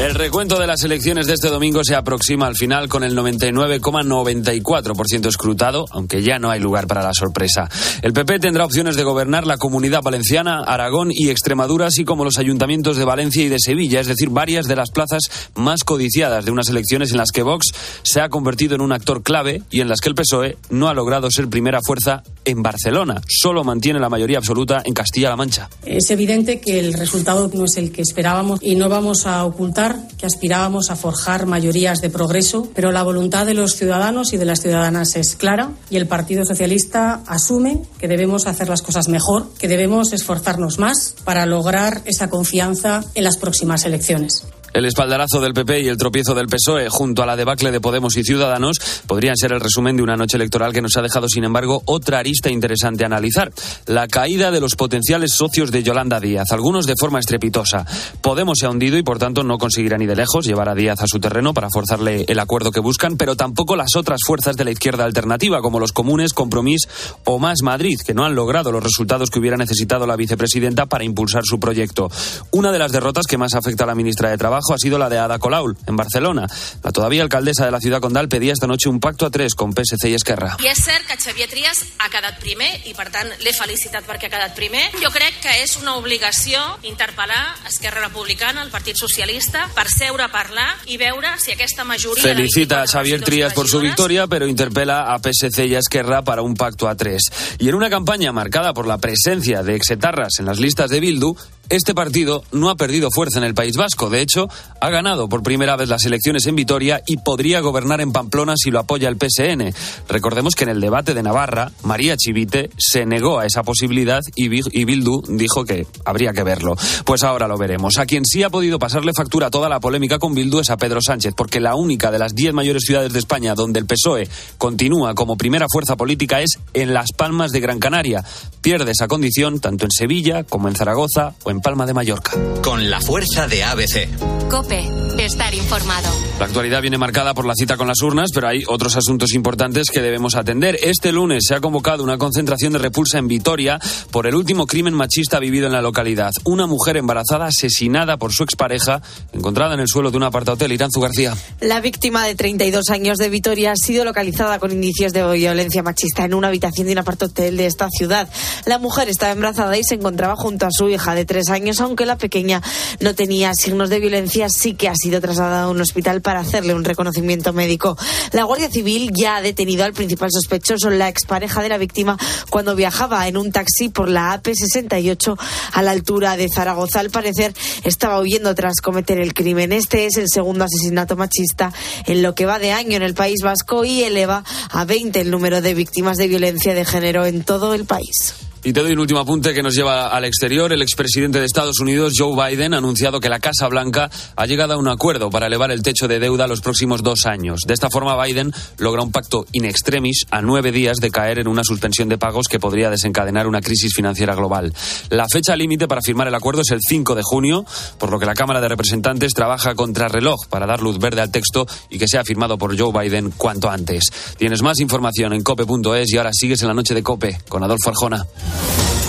El recuento de las elecciones de este domingo se aproxima al final con el 99,94% escrutado, aunque ya no hay lugar para la sorpresa. El PP tendrá opciones de gobernar la comunidad valenciana, Aragón y Extremadura, así como los ayuntamientos de Valencia y de Sevilla, es decir, varias de las plazas más codiciadas de unas elecciones en las que Vox se ha convertido en un actor clave y en las que el PSOE no ha logrado ser primera fuerza en Barcelona. Solo mantiene la mayoría absoluta en Castilla-La Mancha. Es evidente que el resultado no es el que esperábamos y no vamos a ocultar que aspirábamos a forjar mayorías de progreso, pero la voluntad de los ciudadanos y de las ciudadanas es clara y el Partido Socialista asume que debemos hacer las cosas mejor, que debemos esforzarnos más para lograr esa confianza en las próximas elecciones. El espaldarazo del PP y el tropiezo del PSOE junto a la debacle de Podemos y Ciudadanos podrían ser el resumen de una noche electoral que nos ha dejado, sin embargo, otra arista interesante a analizar. La caída de los potenciales socios de Yolanda Díaz, algunos de forma estrepitosa. Podemos se ha hundido y, por tanto, no conseguirá ni de lejos llevar a Díaz a su terreno para forzarle el acuerdo que buscan, pero tampoco las otras fuerzas de la izquierda alternativa, como los comunes, Compromís o Más Madrid, que no han logrado los resultados que hubiera necesitado la vicepresidenta para impulsar su proyecto. Una de las derrotas que más afecta a la ministra de Trabajo ha sido la de Ada Colau, en Barcelona. La todavía alcaldesa de la ciudad condal pedía esta noche un pacto a tres con PSC i Esquerra. I és cert que Xavier Trias ha quedat primer i, per tant, l'he felicitat perquè ha quedat primer. Jo crec que és una obligació interpel·lar Esquerra Republicana, el Partit Socialista, per seure a parlar i veure si aquesta majoria... Felicita a Xavier Trias por su victoria, pero interpela a PSC y a Esquerra para un pacto a tres. Y en una campaña marcada por la presencia de exetarras en las listas de Bildu, este partido no ha perdido fuerza en el País Vasco. De hecho, ha ganado por primera vez las elecciones en Vitoria y podría gobernar en Pamplona si lo apoya el PSN. Recordemos que en el debate de Navarra, María Chivite se negó a esa posibilidad y Bildu dijo que habría que verlo. Pues ahora lo veremos. A quien sí ha podido pasarle factura toda la polémica con Bildu es a Pedro Sánchez, porque la única de las diez mayores ciudades de España donde el PSOE continúa como primera fuerza política es en Las Palmas de Gran Canaria. Pierde esa condición tanto en Sevilla como en Zaragoza o en Palma de Mallorca. Con la fuerza de ABC. Cope, estar informado. La actualidad viene marcada por la cita con las urnas, pero hay otros asuntos importantes que debemos atender. Este lunes se ha convocado una concentración de repulsa en Vitoria por el último crimen machista vivido en la localidad. Una mujer embarazada asesinada por su expareja, encontrada en el suelo de un apartahotel. Iranzu García. La víctima de 32 años de Vitoria ha sido localizada con indicios de violencia machista en una habitación de un apartahotel de esta ciudad. La mujer estaba embarazada y se encontraba junto a su hija de tres años, aunque la pequeña no tenía signos de violencia, sí que ha sido trasladada a un hospital para hacerle un reconocimiento médico. La Guardia Civil ya ha detenido al principal sospechoso, la expareja de la víctima, cuando viajaba en un taxi por la AP68 a la altura de Zaragoza. Al parecer estaba huyendo tras cometer el crimen. Este es el segundo asesinato machista en lo que va de año en el País Vasco y eleva a 20 el número de víctimas de violencia de género en todo el país. Y te doy un último apunte que nos lleva al exterior. El expresidente de Estados Unidos, Joe Biden, ha anunciado que la Casa Blanca ha llegado a un acuerdo para elevar el techo de deuda los próximos dos años. De esta forma, Biden logra un pacto in extremis a nueve días de caer en una suspensión de pagos que podría desencadenar una crisis financiera global. La fecha límite para firmar el acuerdo es el 5 de junio, por lo que la Cámara de Representantes trabaja contra reloj para dar luz verde al texto y que sea firmado por Joe Biden cuanto antes. Tienes más información en cope.es y ahora sigues en la noche de Cope con Adolfo Arjona.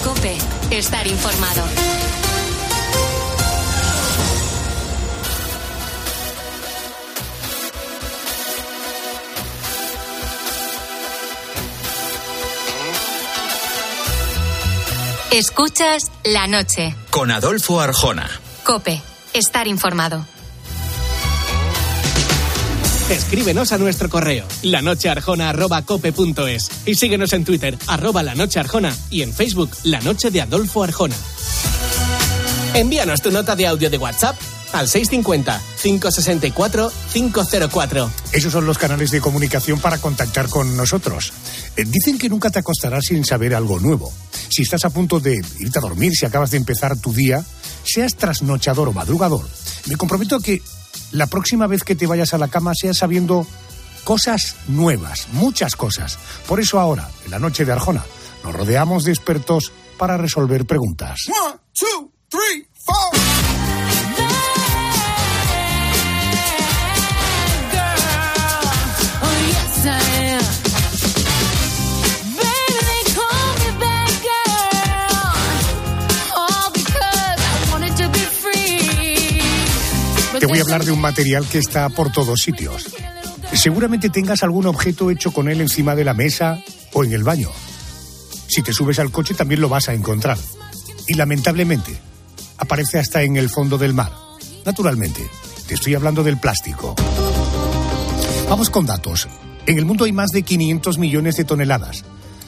Cope, estar informado. Escuchas la noche. Con Adolfo Arjona. Cope, estar informado. Escríbenos a nuestro correo lanochearjona.cope.es y síguenos en Twitter arroba lanochearjona y en Facebook La Noche de Adolfo Arjona. Envíanos tu nota de audio de WhatsApp al 650-564-504. Esos son los canales de comunicación para contactar con nosotros. Eh, dicen que nunca te acostarás sin saber algo nuevo. Si estás a punto de irte a dormir, si acabas de empezar tu día, seas trasnochador o madrugador, me comprometo a que la próxima vez que te vayas a la cama seas sabiendo cosas nuevas, muchas cosas. Por eso ahora, en la noche de Arjona, nos rodeamos de expertos para resolver preguntas. One, two, three, four. A hablar de un material que está por todos sitios. Seguramente tengas algún objeto hecho con él encima de la mesa o en el baño. Si te subes al coche también lo vas a encontrar. Y lamentablemente, aparece hasta en el fondo del mar. Naturalmente, te estoy hablando del plástico. Vamos con datos. En el mundo hay más de 500 millones de toneladas.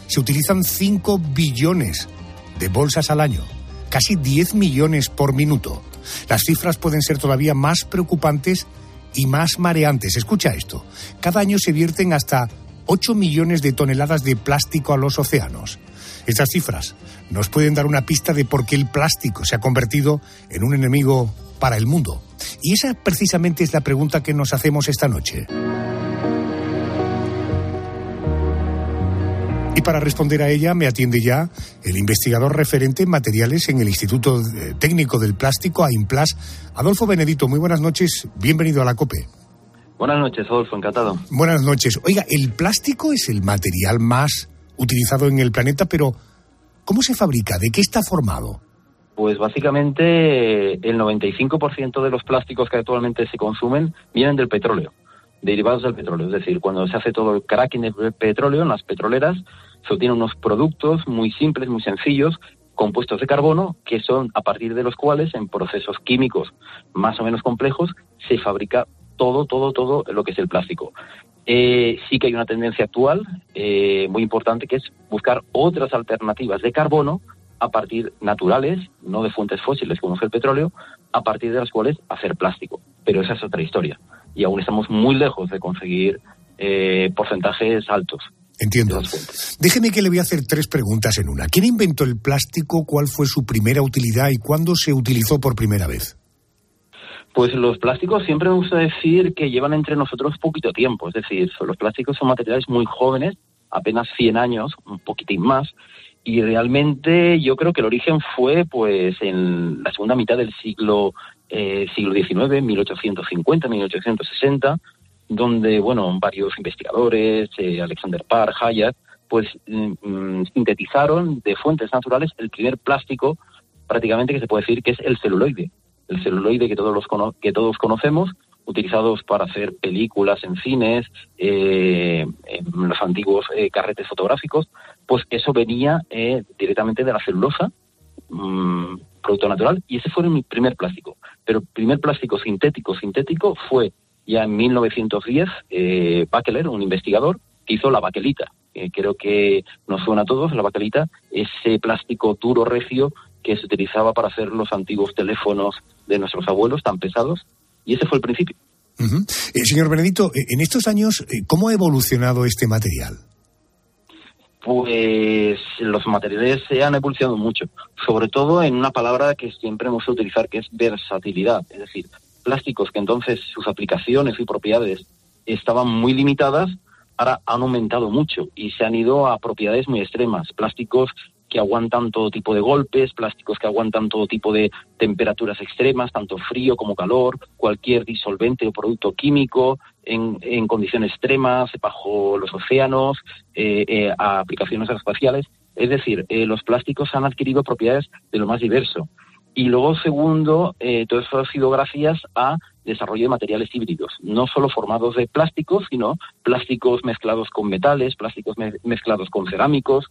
Se utilizan 5 billones de bolsas al año, casi 10 millones por minuto. Las cifras pueden ser todavía más preocupantes y más mareantes. Escucha esto. Cada año se vierten hasta 8 millones de toneladas de plástico a los océanos. Estas cifras nos pueden dar una pista de por qué el plástico se ha convertido en un enemigo para el mundo. Y esa precisamente es la pregunta que nos hacemos esta noche. Y para responder a ella me atiende ya el investigador referente en materiales en el Instituto eh, Técnico del Plástico, AIMPLAS, Adolfo Benedito. Muy buenas noches, bienvenido a la COPE. Buenas noches, Adolfo, encantado. Buenas noches. Oiga, el plástico es el material más utilizado en el planeta, pero ¿cómo se fabrica? ¿De qué está formado? Pues básicamente el 95% de los plásticos que actualmente se consumen vienen del petróleo, derivados del petróleo. Es decir, cuando se hace todo el cracking del petróleo en las petroleras, se obtienen unos productos muy simples, muy sencillos, compuestos de carbono, que son a partir de los cuales, en procesos químicos más o menos complejos, se fabrica todo, todo, todo lo que es el plástico. Eh, sí que hay una tendencia actual eh, muy importante que es buscar otras alternativas de carbono a partir naturales, no de fuentes fósiles como es el petróleo, a partir de las cuales hacer plástico. Pero esa es otra historia. Y aún estamos muy lejos de conseguir eh, porcentajes altos. Entiendo. Déjeme que le voy a hacer tres preguntas en una. ¿Quién inventó el plástico? ¿Cuál fue su primera utilidad y cuándo se utilizó por primera vez? Pues los plásticos siempre me gusta decir que llevan entre nosotros poquito tiempo, es decir, los plásticos son materiales muy jóvenes, apenas 100 años, un poquitín más, y realmente yo creo que el origen fue pues en la segunda mitad del siglo eh, siglo XIX, 1850, 1860, donde bueno varios investigadores, eh, Alexander Parr, Hayek, pues mm, sintetizaron de fuentes naturales el primer plástico prácticamente que se puede decir que es el celuloide el celuloide que todos, los que todos conocemos, utilizados para hacer películas en cines, eh, en los antiguos eh, carretes fotográficos, pues eso venía eh, directamente de la celulosa, mm, producto natural, y ese fue mi primer plástico. Pero el primer plástico sintético, sintético, fue ya en 1910, eh, Bakeler, un investigador, que hizo la baquelita. creo que nos suena a todos, la baquelita, ese plástico duro, recio, que se utilizaba para hacer los antiguos teléfonos de nuestros abuelos tan pesados. Y ese fue el principio. Eh, señor Benedito, eh, en estos años, eh, ¿cómo ha evolucionado este material? Pues los materiales se han evolucionado mucho, sobre todo en una palabra que siempre hemos de utilizar, que es versatilidad. Es decir, plásticos que entonces sus aplicaciones y propiedades estaban muy limitadas, ahora han aumentado mucho y se han ido a propiedades muy extremas. Plásticos que aguantan todo tipo de golpes, plásticos que aguantan todo tipo de temperaturas extremas, tanto frío como calor, cualquier disolvente o producto químico en, condiciones extremas, bajo los océanos, eh, eh, a aplicaciones espaciales. Es decir, eh, los plásticos han adquirido propiedades de lo más diverso. Y luego, segundo, todo eso ha sido gracias a desarrollo de materiales híbridos, no solo formados de plásticos, sino plásticos mezclados con metales, plásticos mezclados con cerámicos,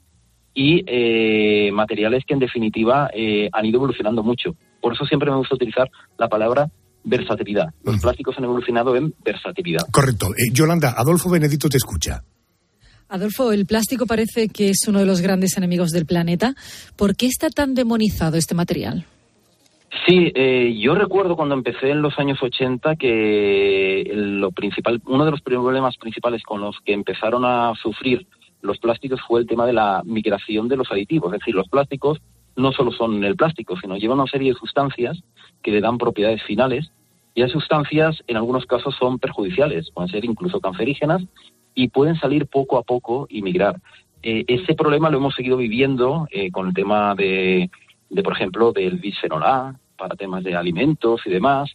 y eh, materiales que en definitiva eh, han ido evolucionando mucho. Por eso siempre me gusta utilizar la palabra versatilidad. Los plásticos han evolucionado en versatilidad. Correcto. Eh, Yolanda, Adolfo Benedito te escucha. Adolfo, el plástico parece que es uno de los grandes enemigos del planeta. ¿Por qué está tan demonizado este material? Sí, yo recuerdo cuando empecé en los años 80 que lo principal, uno de los problemas principales con los que empezaron a sufrir los plásticos fue el tema de la migración de los aditivos. Es decir, los plásticos no solo son el plástico, sino llevan una serie de sustancias que le dan propiedades finales y esas sustancias en algunos casos son perjudiciales, pueden ser incluso cancerígenas y pueden salir poco a poco y migrar. Eh, ese problema lo hemos seguido viviendo eh, con el tema de, de, por ejemplo, del bisfenol A para temas de alimentos y demás,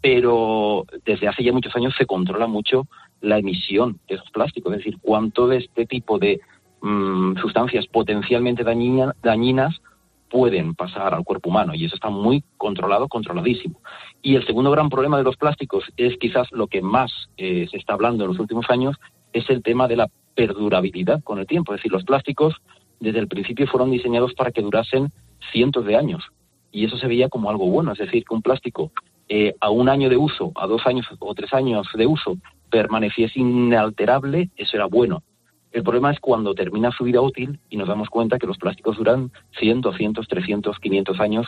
pero desde hace ya muchos años se controla mucho la emisión de esos plásticos, es decir, cuánto de este tipo de mm, sustancias potencialmente dañinas pueden pasar al cuerpo humano y eso está muy controlado, controladísimo. Y el segundo gran problema de los plásticos es quizás lo que más eh, se está hablando en los últimos años, es el tema de la perdurabilidad con el tiempo. Es decir, los plásticos desde el principio fueron diseñados para que durasen cientos de años y eso se veía como algo bueno, es decir, que un plástico eh, a un año de uso, a dos años o tres años de uso, permaneciese inalterable, eso era bueno. El problema es cuando termina su vida útil y nos damos cuenta que los plásticos duran 100, 200, 300, 500 años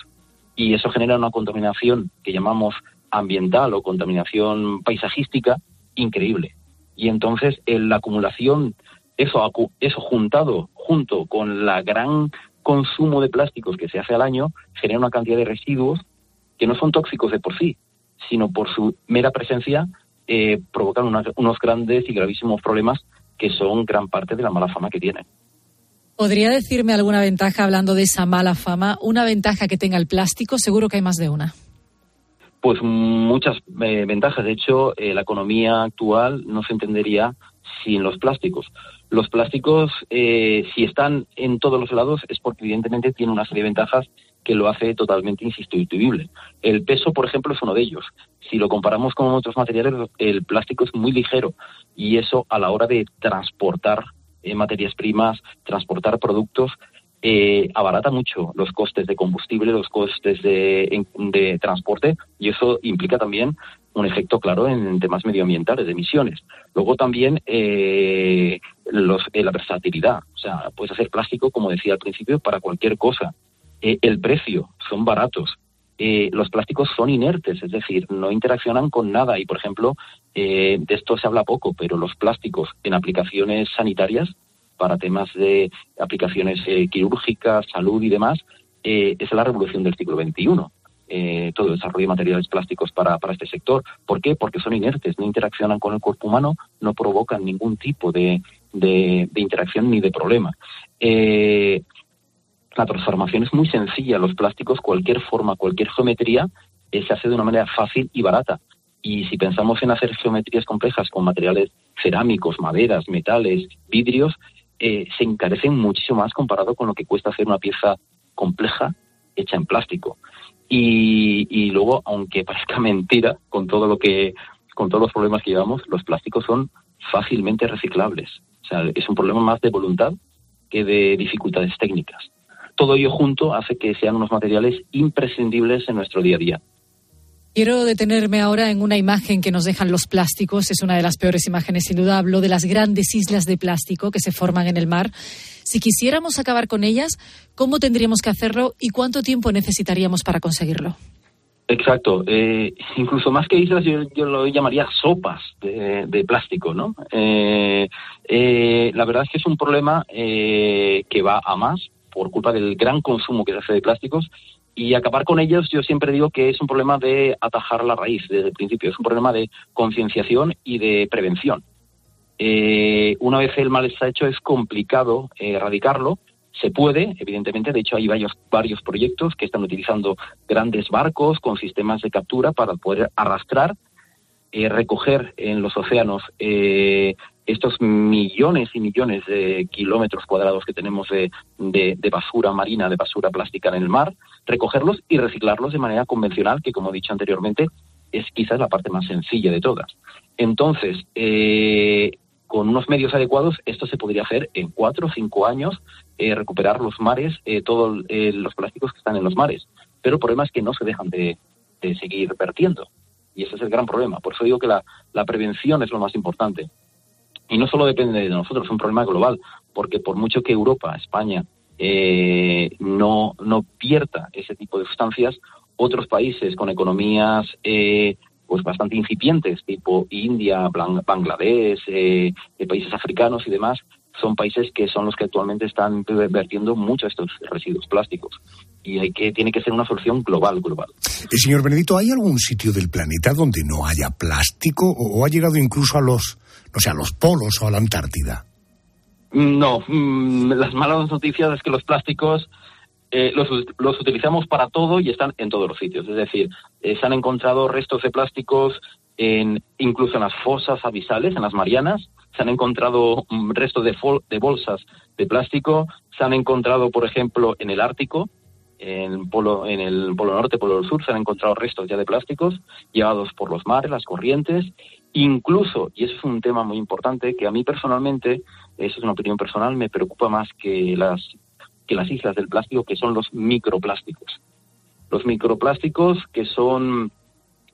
y eso genera una contaminación que llamamos ambiental o contaminación paisajística increíble. Y entonces la acumulación, eso, eso juntado junto con la gran consumo de plásticos que se hace al año, genera una cantidad de residuos que no son tóxicos de por sí, sino por su mera presencia eh, provocan unos grandes y gravísimos problemas que son gran parte de la mala fama que tienen. ¿Podría decirme alguna ventaja, hablando de esa mala fama, una ventaja que tenga el plástico? Seguro que hay más de una. Pues muchas eh, ventajas. De hecho, eh, la economía actual no se entendería sin los plásticos. Los plásticos, eh, si están en todos los lados, es porque evidentemente tienen una serie de ventajas que lo hace totalmente insustituible. El peso, por ejemplo, es uno de ellos. Si lo comparamos con otros materiales, el plástico es muy ligero y eso a la hora de transportar eh, materias primas, transportar productos, eh, abarata mucho los costes de combustible, los costes de, transporte y eso implica también un efecto claro en temas medioambientales, de emisiones. Luego también eh, los, la versatilidad, o sea, puedes hacer plástico, como decía al principio, para cualquier cosa. El precio, son baratos. los plásticos son inertes, es decir, no interaccionan con nada y, por ejemplo, eh, de esto se habla poco, pero los plásticos en aplicaciones sanitarias, para temas de aplicaciones eh, quirúrgicas, salud y demás, eh, es la revolución del siglo XXI. todo el desarrollo de materiales plásticos para, para este sector. ¿Por qué? Porque son inertes, no interaccionan con el cuerpo humano, no provocan ningún tipo de, de, interacción ni de problema. La transformación es muy sencilla. Los plásticos, cualquier forma, cualquier geometría, se hace de una manera fácil y barata. Y si pensamos en hacer geometrías complejas con materiales cerámicos, maderas, metales, vidrios, eh, se encarecen muchísimo más comparado con lo que cuesta hacer una pieza compleja hecha en plástico. Y, luego, aunque parezca mentira, con todo lo que, con todos los problemas que llevamos, los plásticos son fácilmente reciclables. O sea, es un problema más de voluntad que de dificultades técnicas. Todo ello junto hace que sean unos materiales imprescindibles en nuestro día a día. Quiero detenerme ahora en una imagen que nos dejan los plásticos. Es una de las peores imágenes, sin duda. Hablo de las grandes islas de plástico que se forman en el mar. Si quisiéramos acabar con ellas, ¿cómo tendríamos que hacerlo y cuánto tiempo necesitaríamos para conseguirlo? Exacto. Eh, incluso más que islas, yo, lo llamaría sopas de, plástico, ¿no? Eh, eh, la verdad es que es un problema que va a más por culpa del gran consumo que se hace de plásticos y acabar con ellos yo siempre digo que es un problema de atajar la raíz desde el principio, es un problema de concienciación y de prevención. Eh, una vez el mal está hecho es complicado erradicarlo, se puede, evidentemente, de hecho hay varios, varios proyectos que están utilizando grandes barcos con sistemas de captura para poder arrastrar, eh, recoger en los océanos estos millones y millones de kilómetros cuadrados que tenemos de, basura marina, de basura plástica en el mar, recogerlos y reciclarlos de manera convencional, que como he dicho anteriormente, es quizás la parte más sencilla de todas. Entonces, eh, con unos medios adecuados, esto se podría hacer en cuatro o cinco años, eh, recuperar los mares, eh, todos los plásticos que están en los mares. Pero el problema es que no se dejan de, seguir vertiendo. Y ese es el gran problema. Por eso digo que la prevención es lo más importante. Y no solo depende de nosotros, es un problema global, porque por mucho que Europa, España, eh, no, no pierda ese tipo de sustancias, otros países con economías eh, pues bastante incipientes, tipo India, Bangladesh, eh, países africanos y demás, son países que son los que actualmente están vertiendo mucho estos residuos plásticos. Y hay que, tiene que ser una solución global, global. señor Benedito, ¿hay algún sitio del planeta donde no haya plástico o ha llegado incluso a los no sé, a los polos o a la Antártida. No, mm, las malas noticias es que los plásticos eh, los, los, utilizamos para todo y están en todos los sitios. Es decir, eh, se han encontrado restos de plásticos en, incluso en las fosas abisales, en las Marianas. Se han encontrado mm, restos de, de bolsas de plástico. Se han encontrado, por ejemplo, en el Ártico. En, polo, en el Polo Norte, Polo Sur, se han encontrado restos ya de plásticos llevados por los mares, las corrientes, incluso, y eso es un tema muy importante, que a mí personalmente, eso es una opinión personal, me preocupa más que las, que las islas del plástico, que son los microplásticos. Los microplásticos que son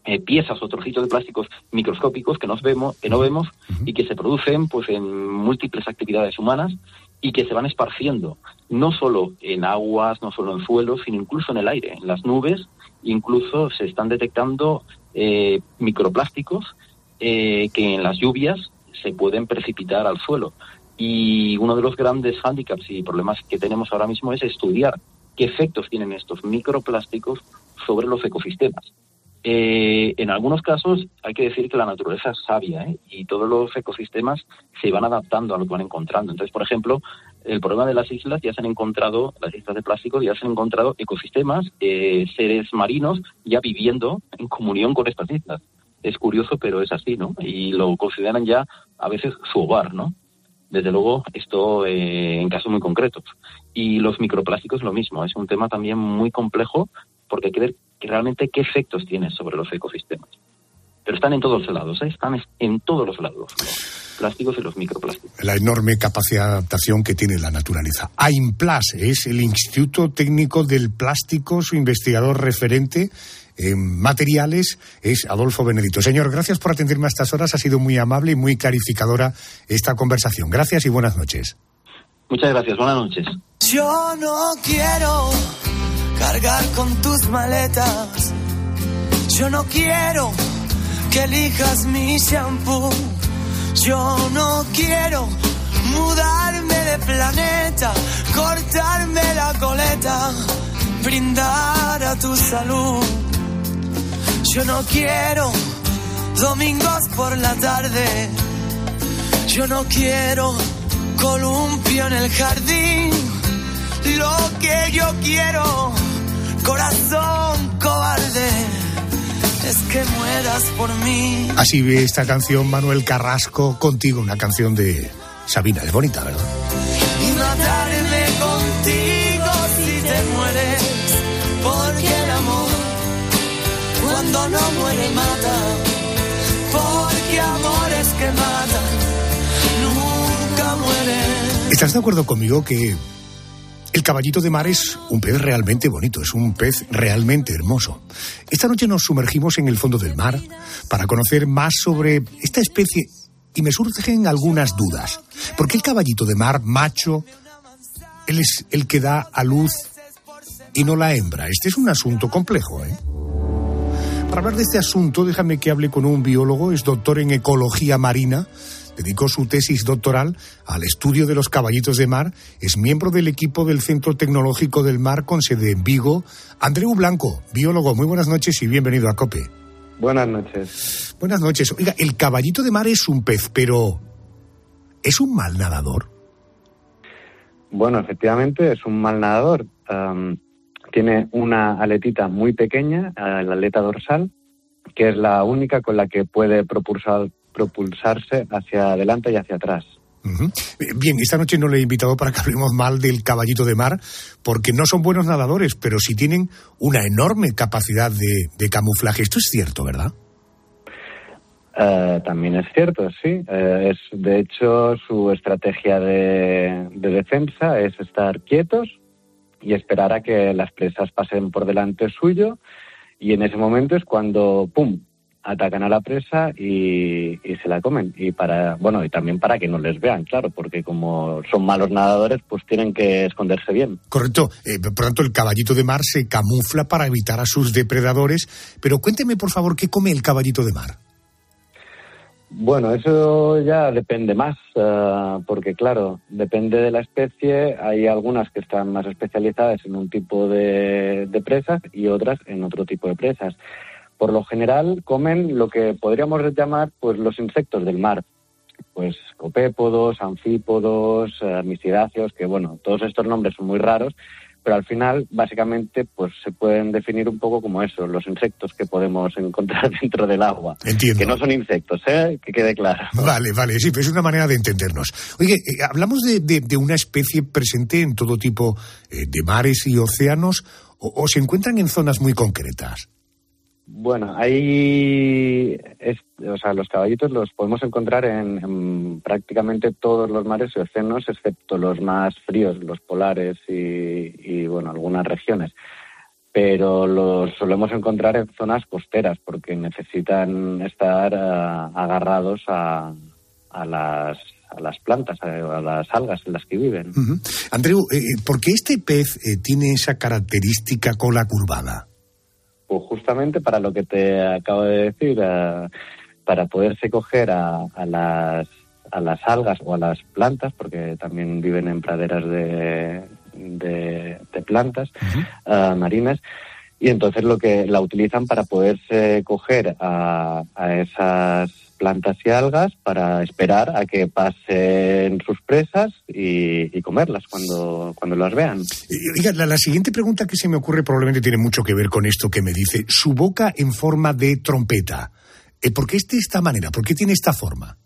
eh, piezas o trocitos de plásticos microscópicos que, nos vemos, que no vemos y que se producen pues en múltiples actividades humanas y que se van esparciendo no solo en aguas, no solo en suelos, sino incluso en el aire, en las nubes, incluso se están detectando eh, microplásticos eh, que en las lluvias se pueden precipitar al suelo. Y uno de los grandes hándicaps y problemas que tenemos ahora mismo es estudiar qué efectos tienen estos microplásticos sobre los ecosistemas. Eh, en algunos casos hay que decir que la naturaleza es sabia ¿eh? y todos los ecosistemas se van adaptando a lo que van encontrando. Entonces, por ejemplo, el problema de las islas ya se han encontrado, las islas de plástico ya se han encontrado ecosistemas, eh, seres marinos ya viviendo en comunión con estas islas. Es curioso, pero es así, ¿no? Y lo consideran ya a veces su hogar, ¿no? Desde luego, esto en casos muy concretos. Y los microplásticos lo mismo, es un tema también muy complejo porque hay que ver que realmente qué efectos tiene sobre los ecosistemas. Pero están en todos los lados, ¿eh? están en todos los lados, los plásticos y los microplásticos. La enorme capacidad de adaptación que tiene la naturaleza. AIMPLAS es el Instituto Técnico del Plástico, su investigador referente en materiales es Adolfo Benedito. Señor, gracias por atenderme a estas horas. Ha sido muy amable y muy clarificadora esta conversación. Gracias y buenas noches. Muchas gracias. Buenas noches. Yo no quiero cargar con tus maletas. Yo no quiero que elijas mi shampoo. Yo no quiero mudarme de planeta, cortarme la coleta, brindar a tu salud. Yo no quiero domingos por la tarde. Yo no quiero columpio en el jardín. Lo que yo quiero corazón cobarde, es que mueras por mí. Así ve esta canción Manuel Carrasco contigo, una canción de Sabina, es bonita, ¿verdad? Y matarme contigo si te mueres, porque el amor cuando no muere mata, porque amores que matan nunca mueren. ¿Estás de acuerdo conmigo que el caballito de mar es un pez realmente bonito, es un pez realmente hermoso. Esta noche nos sumergimos en el fondo del mar para conocer más sobre esta especie y me surgen algunas dudas. ¿Por qué el caballito de mar macho, él es el que da a luz y no la hembra? Este es un asunto complejo, ¿eh? Para hablar de este asunto, déjame que hable con un biólogo, es doctor en ecología marina, dedicó su tesis doctoral al estudio de los caballitos de mar, es miembro del equipo del Centro Tecnológico del Mar con sede en Vigo. Andreu Blanco, biólogo, muy buenas noches y bienvenido a COPE. Buenas noches. Buenas noches. Oiga, el caballito de mar es un pez, pero ¿es un mal nadador? Bueno, efectivamente es un mal nadador. Um, tiene una aletita muy pequeña, la aleta dorsal, que es la única con la que puede propulsar, propulsarse hacia adelante y hacia atrás. Bien, esta noche no le he invitado para que hablemos mal del caballito de mar, porque no son buenos nadadores, pero sí tienen una enorme capacidad de, camuflaje. Esto es cierto, ¿verdad? Eh, también es cierto, sí. Eh, es, de hecho, su estrategia de, de, defensa es estar quietos y esperar a que las presas pasen por delante suyo. Y en ese momento es cuando, ¡pum!, atacan a la presa y, se la comen. Y para, bueno, y también para que no les vean, claro, porque como son malos nadadores, pues tienen que esconderse bien. Correcto. Eh, por tanto, el caballito de mar se camufla para evitar a sus depredadores. Pero cuénteme, por favor, ¿qué come el caballito de mar? Bueno, eso ya depende más, eh, porque claro, depende de la especie. Hay algunas que están más especializadas en un tipo de presas y otras en otro tipo de presas por lo general comen lo que podríamos llamar pues los insectos del mar, pues copépodos, anfípodos, eh, misidáceos, que bueno, todos estos nombres son muy raros, pero al final, básicamente, pues se pueden definir un poco como eso, los insectos que podemos encontrar dentro del agua. Entiendo. Que no son insectos, ¿eh? Que quede claro. Vale, vale, sí, pues es una manera de entendernos. Oye, eh, hablamos de, de- de una especie presente en todo tipo eh, de mares y océanos o, o se encuentran en zonas muy concretas. Bueno, es- o sea, los caballitos los podemos encontrar en, en prácticamente todos los mares y océanos, excepto los más fríos, los polares y, bueno, algunas regiones. Pero los solemos encontrar en zonas costeras porque necesitan estar ah, agarrados a, a las a las plantas, a, las algas en las que viven. Andreu, eh, eh, ¿por qué este pez eh, tiene esa característica cola curvada? Pues justamente para lo que te acabo de decir, eh, para poderse coger a, a las, a las algas o a las plantas, porque también viven en praderas de, de, de plantas eh, marinas, y entonces lo que la utilizan para poderse coger a, a esas plantas y algas para esperar a que pasen sus presas y, y comerlas cuando, cuando las vean. Eh, Oiga, la, la siguiente pregunta que se me ocurre probablemente tiene mucho que ver con esto que me dice. Su boca en forma de trompeta. Eh, ¿Por qué es de esta manera? ¿Por qué tiene esta forma?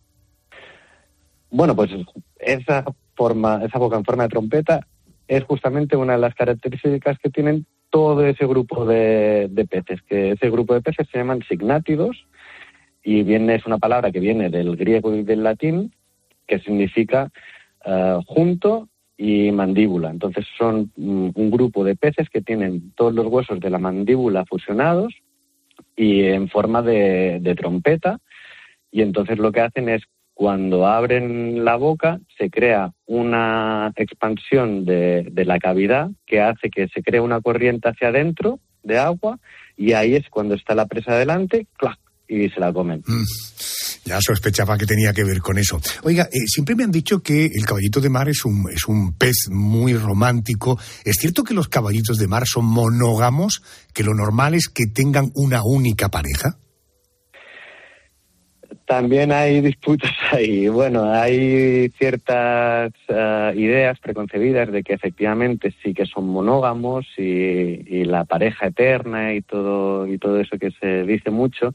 Bueno, pues esa forma, esa boca en forma de trompeta es justamente una de las características que tienen todo ese grupo de, de peces, que ese grupo de peces se llaman signátidos y viene es una palabra que viene del griego y del latín que significa eh, junto y mandíbula. Entonces son mm, un grupo de peces que tienen todos los huesos de la mandíbula fusionados y en forma de, trompeta y entonces lo que hacen es cuando abren la boca se crea una expansión de, la cavidad que hace que se cree una corriente hacia adentro de agua y ahí es cuando está la presa delante, ¡clac! Y se la comen. Ya sospechaba que tenía que ver con eso. Oiga, eh, siempre me han dicho que el caballito de mar es un, es un pez muy romántico. ¿Es cierto que los caballitos de mar son monógamos? ¿Que lo normal es que tengan una única pareja? También hay disputas ahí. Bueno, hay ciertas eh, ideas preconcebidas de que efectivamente sí que son monógamos y, y la pareja eterna y todo y todo eso que se dice mucho.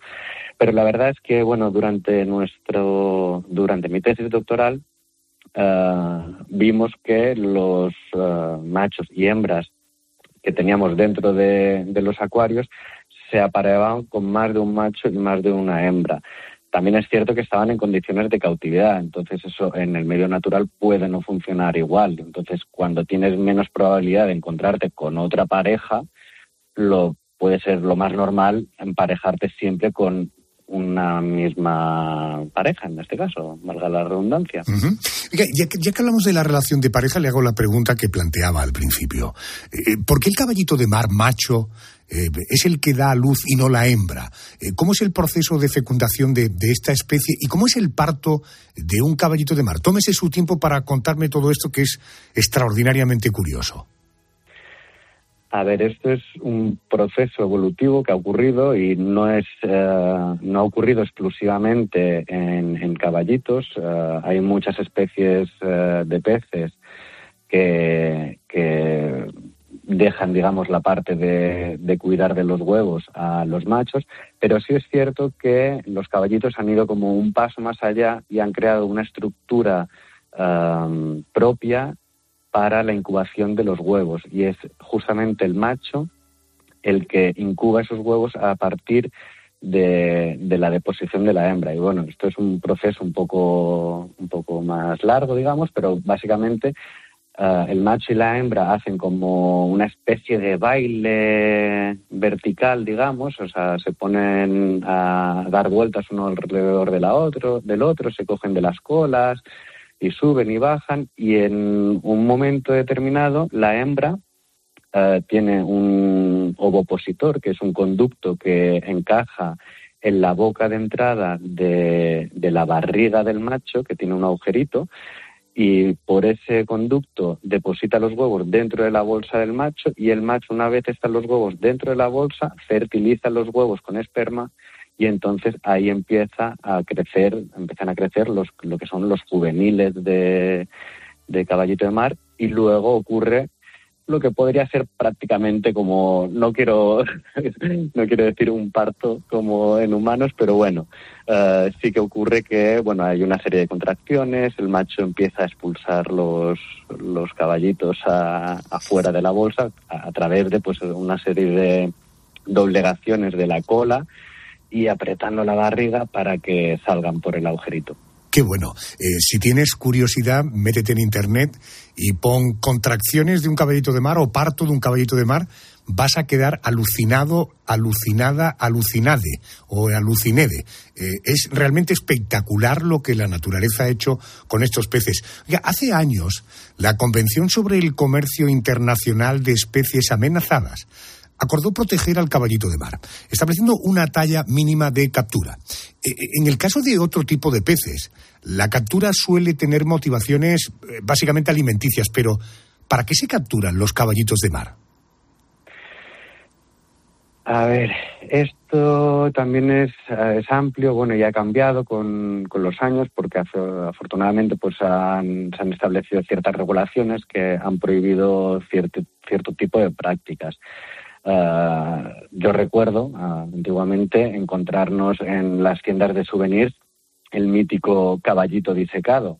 Pero la verdad es que bueno, durante nuestro durante mi tesis doctoral eh, vimos que los eh, machos y hembras que teníamos dentro de, de los acuarios se apareaban con más de un macho y más de una hembra. También es cierto que estaban en condiciones de cautividad, entonces eso en el medio natural puede no funcionar igual. Entonces, cuando tienes menos probabilidad de encontrarte con otra pareja, lo puede ser lo más normal emparejarte siempre con una misma pareja, en este caso, valga la redundancia. Ya, que, ya que hablamos de la relación de pareja, le hago la pregunta que planteaba al principio. Eh, ¿Por qué el caballito de mar macho eh, es el que da a luz y no la hembra? Eh, ¿Cómo es el proceso de fecundación de, de esta especie y cómo es el parto de un caballito de mar? Tómese su tiempo para contarme todo esto que es extraordinariamente curioso. A ver, esto es un proceso evolutivo que ha ocurrido y no es eh, no ha ocurrido exclusivamente en, caballitos. Eh, hay muchas especies eh, de peces que, que dejan, digamos, la parte de, de cuidar de los huevos a los machos, pero sí es cierto que los caballitos han ido como un paso más allá y han creado una estructura eh, propia para la incubación de los huevos y es justamente el macho el que incuba esos huevos a partir de, la deposición de la hembra. Y bueno, esto es un proceso un poco, un poco más largo, digamos, pero básicamente eh, el macho y la hembra hacen como una especie de baile vertical, digamos, o sea, se ponen a dar vueltas uno alrededor de la otro, del otro, se cogen de las colas y suben y bajan y en un momento determinado la hembra eh, tiene un ovopositor, que es un conducto que encaja en la boca de entrada de, de la barriga del macho, que tiene un agujerito, y por ese conducto deposita los huevos dentro de la bolsa del macho y el macho una vez están los huevos dentro de la bolsa fertiliza los huevos con esperma y entonces ahí empieza a crecer, empiezan a crecer los, lo que son los juveniles de, de caballito de mar y luego ocurre lo que podría ser prácticamente como, no quiero, no quiero decir un parto como en humanos, pero bueno, eh, sí que ocurre que, bueno, hay una serie de contracciones, el macho empieza a expulsar los, los caballitos afuera de la bolsa a, a, través de pues una serie de doblegaciones de la cola y apretando la barriga para que salgan por el agujerito. Qué bueno. Eh, si tienes curiosidad, métete en internet y pon contracciones de un caballito de mar o parto de un caballito de mar. Vas a quedar alucinado, alucinada, alucinade o alucinede. Eh, es realmente espectacular lo que la naturaleza ha hecho con estos peces. Hace años, la Convención sobre el Comercio Internacional de Especies Amenazadas acordó proteger al caballito de mar, estableciendo una talla mínima de captura. E, e, en el caso de otro tipo de peces, la captura suele tener motivaciones eh, básicamente alimenticias, pero ¿para qué se capturan los caballitos de mar? A ver, esto también es, eh, es amplio, bueno, y ha cambiado con, con los años porque afortunadamente pues han, se han establecido ciertas regulaciones que han prohibido cierto, cierto tipo de prácticas. Uh, yo recuerdo uh, antiguamente encontrarnos en las tiendas de souvenirs el mítico caballito disecado.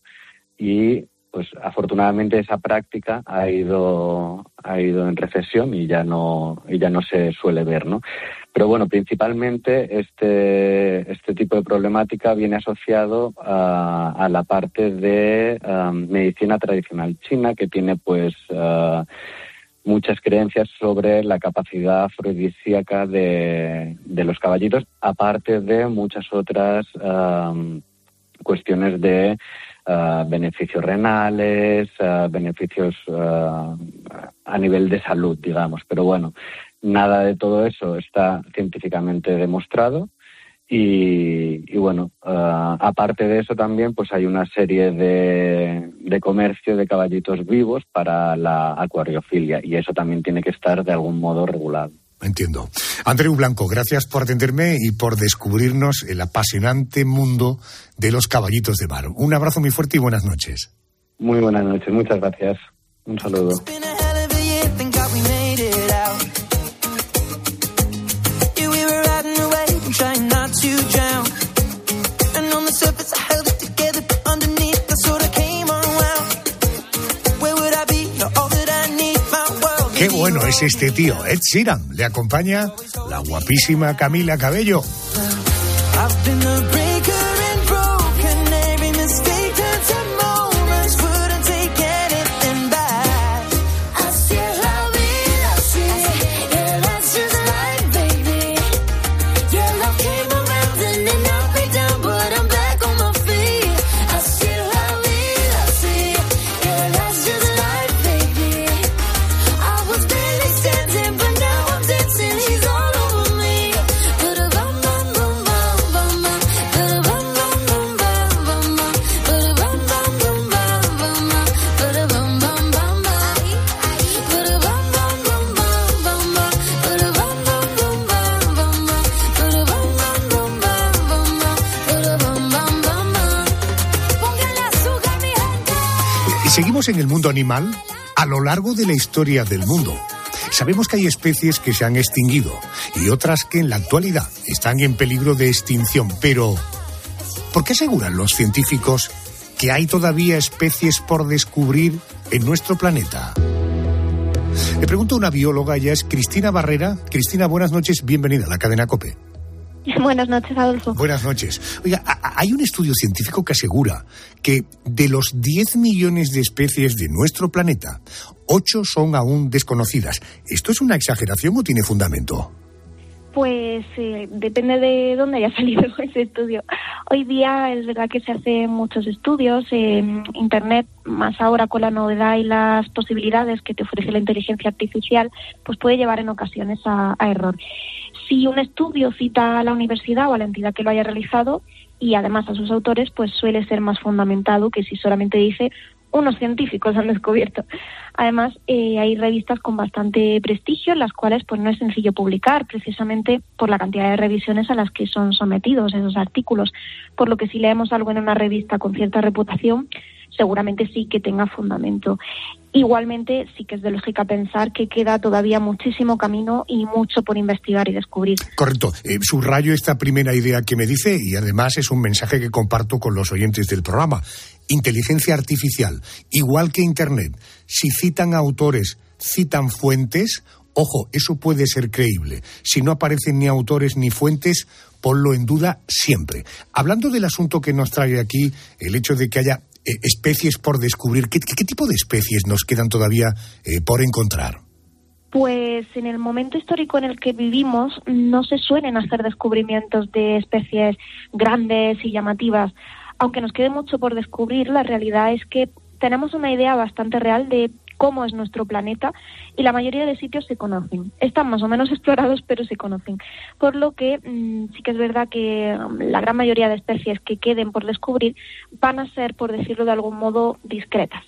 Y pues afortunadamente esa práctica ha ido ha ido en recesión y ya no y ya no se suele ver no pero bueno principalmente este este tipo de problemática viene asociado a, a la parte de medicina tradicional china que tiene pues muchas creencias sobre la capacidad afrodisíaca de, de los caballitos, aparte de muchas otras um, cuestiones de uh, beneficios renales, uh, beneficios uh, a nivel de salud, digamos. Pero bueno, nada de todo eso está científicamente demostrado y, y bueno, uh, aparte de eso también pues hay una serie de, de comercio de caballitos vivos para la acuariofilia y eso también tiene que estar de algún modo regulado. Entiendo. Andreu Blanco, gracias por atenderme y por descubrirnos el apasionante mundo de los caballitos de mar. Un abrazo muy fuerte y buenas noches. Muy buenas noches, muchas gracias. Un saludo. Qué bueno es este tío, Ed Sheeran. Le acompaña la guapísima Camila Cabello. En el mundo animal a lo largo de la historia del mundo. Sabemos que hay especies que se han extinguido y otras que en la actualidad están en peligro de extinción, pero ¿por qué aseguran los científicos que hay todavía especies por descubrir en nuestro planeta? Le pregunto a una bióloga, ella es Cristina Barrera. Cristina, buenas noches, bienvenida a la cadena COPE. Buenas noches, Adolfo. Buenas noches. Oiga, hay un estudio científico que asegura que de los 10 millones de especies de nuestro planeta, 8 son aún desconocidas. ¿Esto es una exageración o tiene fundamento? Pues eh, depende de dónde haya salido ese estudio. Hoy día es verdad que se hacen muchos estudios en Internet, más ahora con la novedad y las posibilidades que te ofrece la inteligencia artificial, pues puede llevar en ocasiones a, a error. Si un estudio cita a la universidad o a la entidad que lo haya realizado y además a sus autores, pues suele ser más fundamentado que si solamente dice unos científicos han descubierto. Además, eh, hay revistas con bastante prestigio en las cuales pues no es sencillo publicar, precisamente por la cantidad de revisiones a las que son sometidos esos artículos. Por lo que si leemos algo en una revista con cierta reputación, seguramente sí que tenga fundamento. Igualmente, sí que es de lógica pensar que queda todavía muchísimo camino y mucho por investigar y descubrir. Correcto. Eh, subrayo esta primera idea que me dice y además es un mensaje que comparto con los oyentes del programa. Inteligencia artificial, igual que Internet, si citan autores, citan fuentes, ojo, eso puede ser creíble. Si no aparecen ni autores ni fuentes, ponlo en duda siempre. Hablando del asunto que nos trae aquí, el hecho de que haya eh, especies por descubrir. ¿Qué, tipo de especies nos quedan todavía eh, por encontrar? Pues en el momento histórico en el que vivimos no se suelen hacer descubrimientos de especies grandes y llamativas. Aunque nos quede mucho por descubrir, la realidad es que tenemos una idea bastante real de cómo es nuestro planeta y la mayoría de sitios se conocen. Están más o menos explorados, pero se conocen. Por lo que mm, sí que es verdad que mm, la gran mayoría de especies que queden por descubrir van a ser, por decirlo de algún modo, discretas.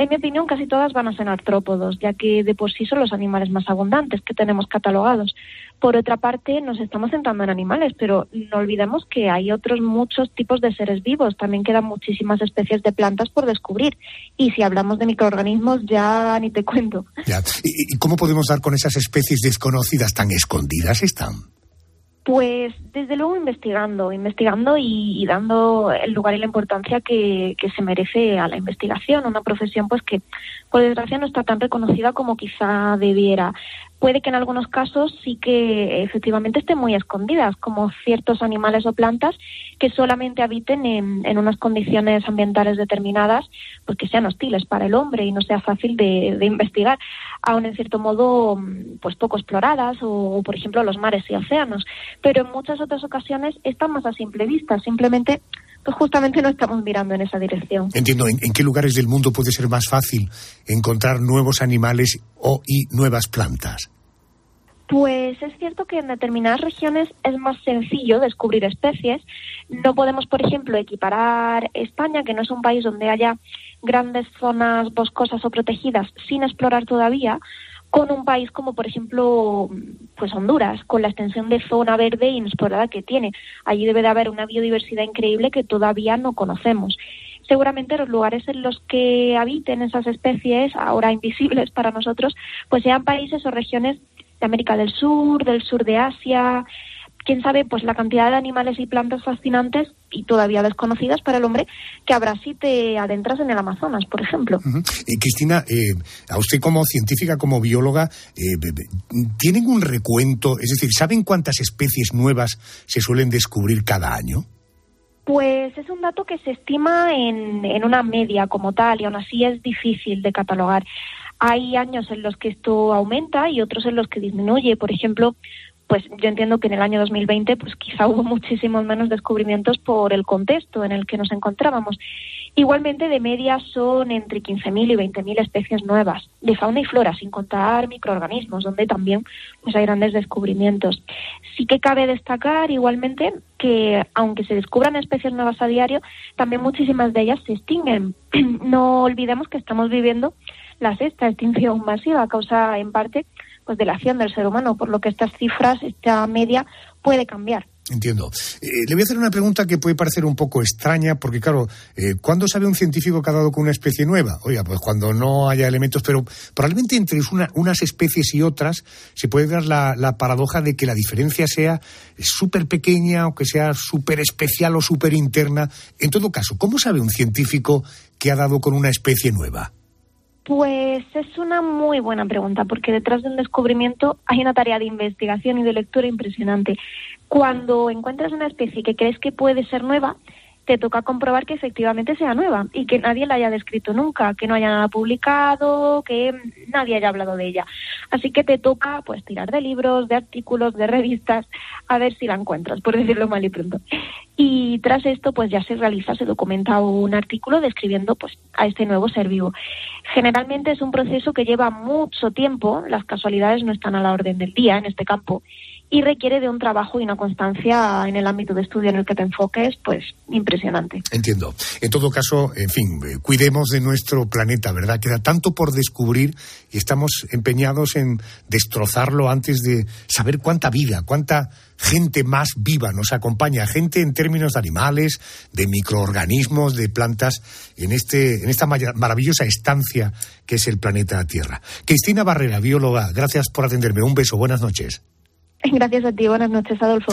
En mi opinión, casi todas van a ser artrópodos, ya que de por sí son los animales más abundantes que tenemos catalogados. Por otra parte, nos estamos centrando en animales, pero no olvidemos que hay otros muchos tipos de seres vivos. También quedan muchísimas especies de plantas por descubrir. Y si hablamos de microorganismos, ya ni te cuento. ¿Y, cómo podemos dar con esas especies desconocidas tan escondidas están? Pues desde luego investigando, investigando y, dando el lugar y la importancia que, que, se merece a la investigación, una profesión pues que por desgracia no está tan reconocida como quizá debiera puede que en algunos casos sí que efectivamente estén muy escondidas, como ciertos animales o plantas que solamente habiten en, unas condiciones ambientales determinadas, pues que sean hostiles para el hombre y no sea fácil de, investigar, aún en cierto modo pues poco exploradas o, por ejemplo los mares y océanos. Pero en muchas otras ocasiones están más a simple vista, simplemente pues justamente no estamos mirando en esa dirección. Entiendo, ¿en, qué lugares del mundo puede ser más fácil encontrar nuevos animales o y nuevas plantas? Pues es cierto que en determinadas regiones es más sencillo descubrir especies. No podemos, por ejemplo, equiparar España, que no es un país donde haya grandes zonas boscosas o protegidas sin explorar todavía, con un país como por ejemplo pues Honduras, con la extensión de zona verde inexplorada que tiene. Allí debe de haber una biodiversidad increíble que todavía no conocemos. Seguramente los lugares en los que habiten esas especies, ahora invisibles para nosotros, pues sean países o regiones de América del Sur, del sur de Asia, quién sabe, pues la cantidad de animales y plantas fascinantes y todavía desconocidas para el hombre que habrá si te adentras en el Amazonas, por ejemplo. y Cristina, eh, a usted como científica, como bióloga, eh, ¿tienen un recuento? Es decir, ¿saben cuántas especies nuevas se suelen descubrir cada año? Pues es un dato que se estima en, en una media como tal y aún así es difícil de catalogar. Hay años en los que esto aumenta y otros en los que disminuye. Por ejemplo, pues yo entiendo que en el año 2020 pues quizá hubo muchísimos menos descubrimientos por el contexto en el que nos encontrábamos. Igualmente de media son entre 15.000 y 20.000 especies nuevas de fauna y flora, sin contar microorganismos, donde también pues hay grandes descubrimientos. Sí que cabe destacar igualmente que aunque se descubran especies nuevas a diario, también muchísimas de ellas se extinguen. no olvidemos que estamos viviendo la sexta extinción masiva, a causa en parte pues de la acción del ser humano, por lo que estas cifras, esta media, puede cambiar. Entiendo. Eh, le voy a hacer una pregunta que puede parecer un poco extraña, porque claro, eh, ¿cuándo sabe un científico que ha dado con una especie nueva? Oiga, pues cuando no haya elementos, pero probablemente entre unas especies y otras se puede dar la, la paradoja de que la diferencia sea súper pequeña o que sea súper especial o súper interna. En todo caso, ¿cómo sabe un científico que ha dado con una especie nueva? Pues es una muy buena pregunta, porque detrás de un descubrimiento hay una tarea de investigación y de lectura impresionante. Cuando encuentras una especie que crees que puede ser nueva, te toca comprobar que efectivamente sea nueva y que nadie la haya descrito nunca, que no haya nada publicado, que nadie haya hablado de ella. Así que te toca pues tirar de libros, de artículos, de revistas, a ver si la encuentras, por decirlo mal y pronto. Y tras esto pues ya se realiza, se documenta un artículo describiendo pues a este nuevo ser vivo. Generalmente es un proceso que lleva mucho tiempo, las casualidades no están a la orden del día en este campo y requiere de un trabajo y una constancia en el ámbito de estudio en el que te enfoques, pues impresionante. Entiendo. En todo caso, en fin, eh, cuidemos de nuestro planeta, ¿verdad? Queda tanto por descubrir y estamos empeñados en destrozarlo antes de saber cuánta vida, cuánta gente más viva nos acompaña, gente en términos de animales, de microorganismos, de plantas, en, este, en esta maravillosa estancia que es el planeta Tierra. Cristina Barrera, bióloga, gracias por atenderme. Un beso, buenas noches. Gracias a ti, buenas noches, Adolfo.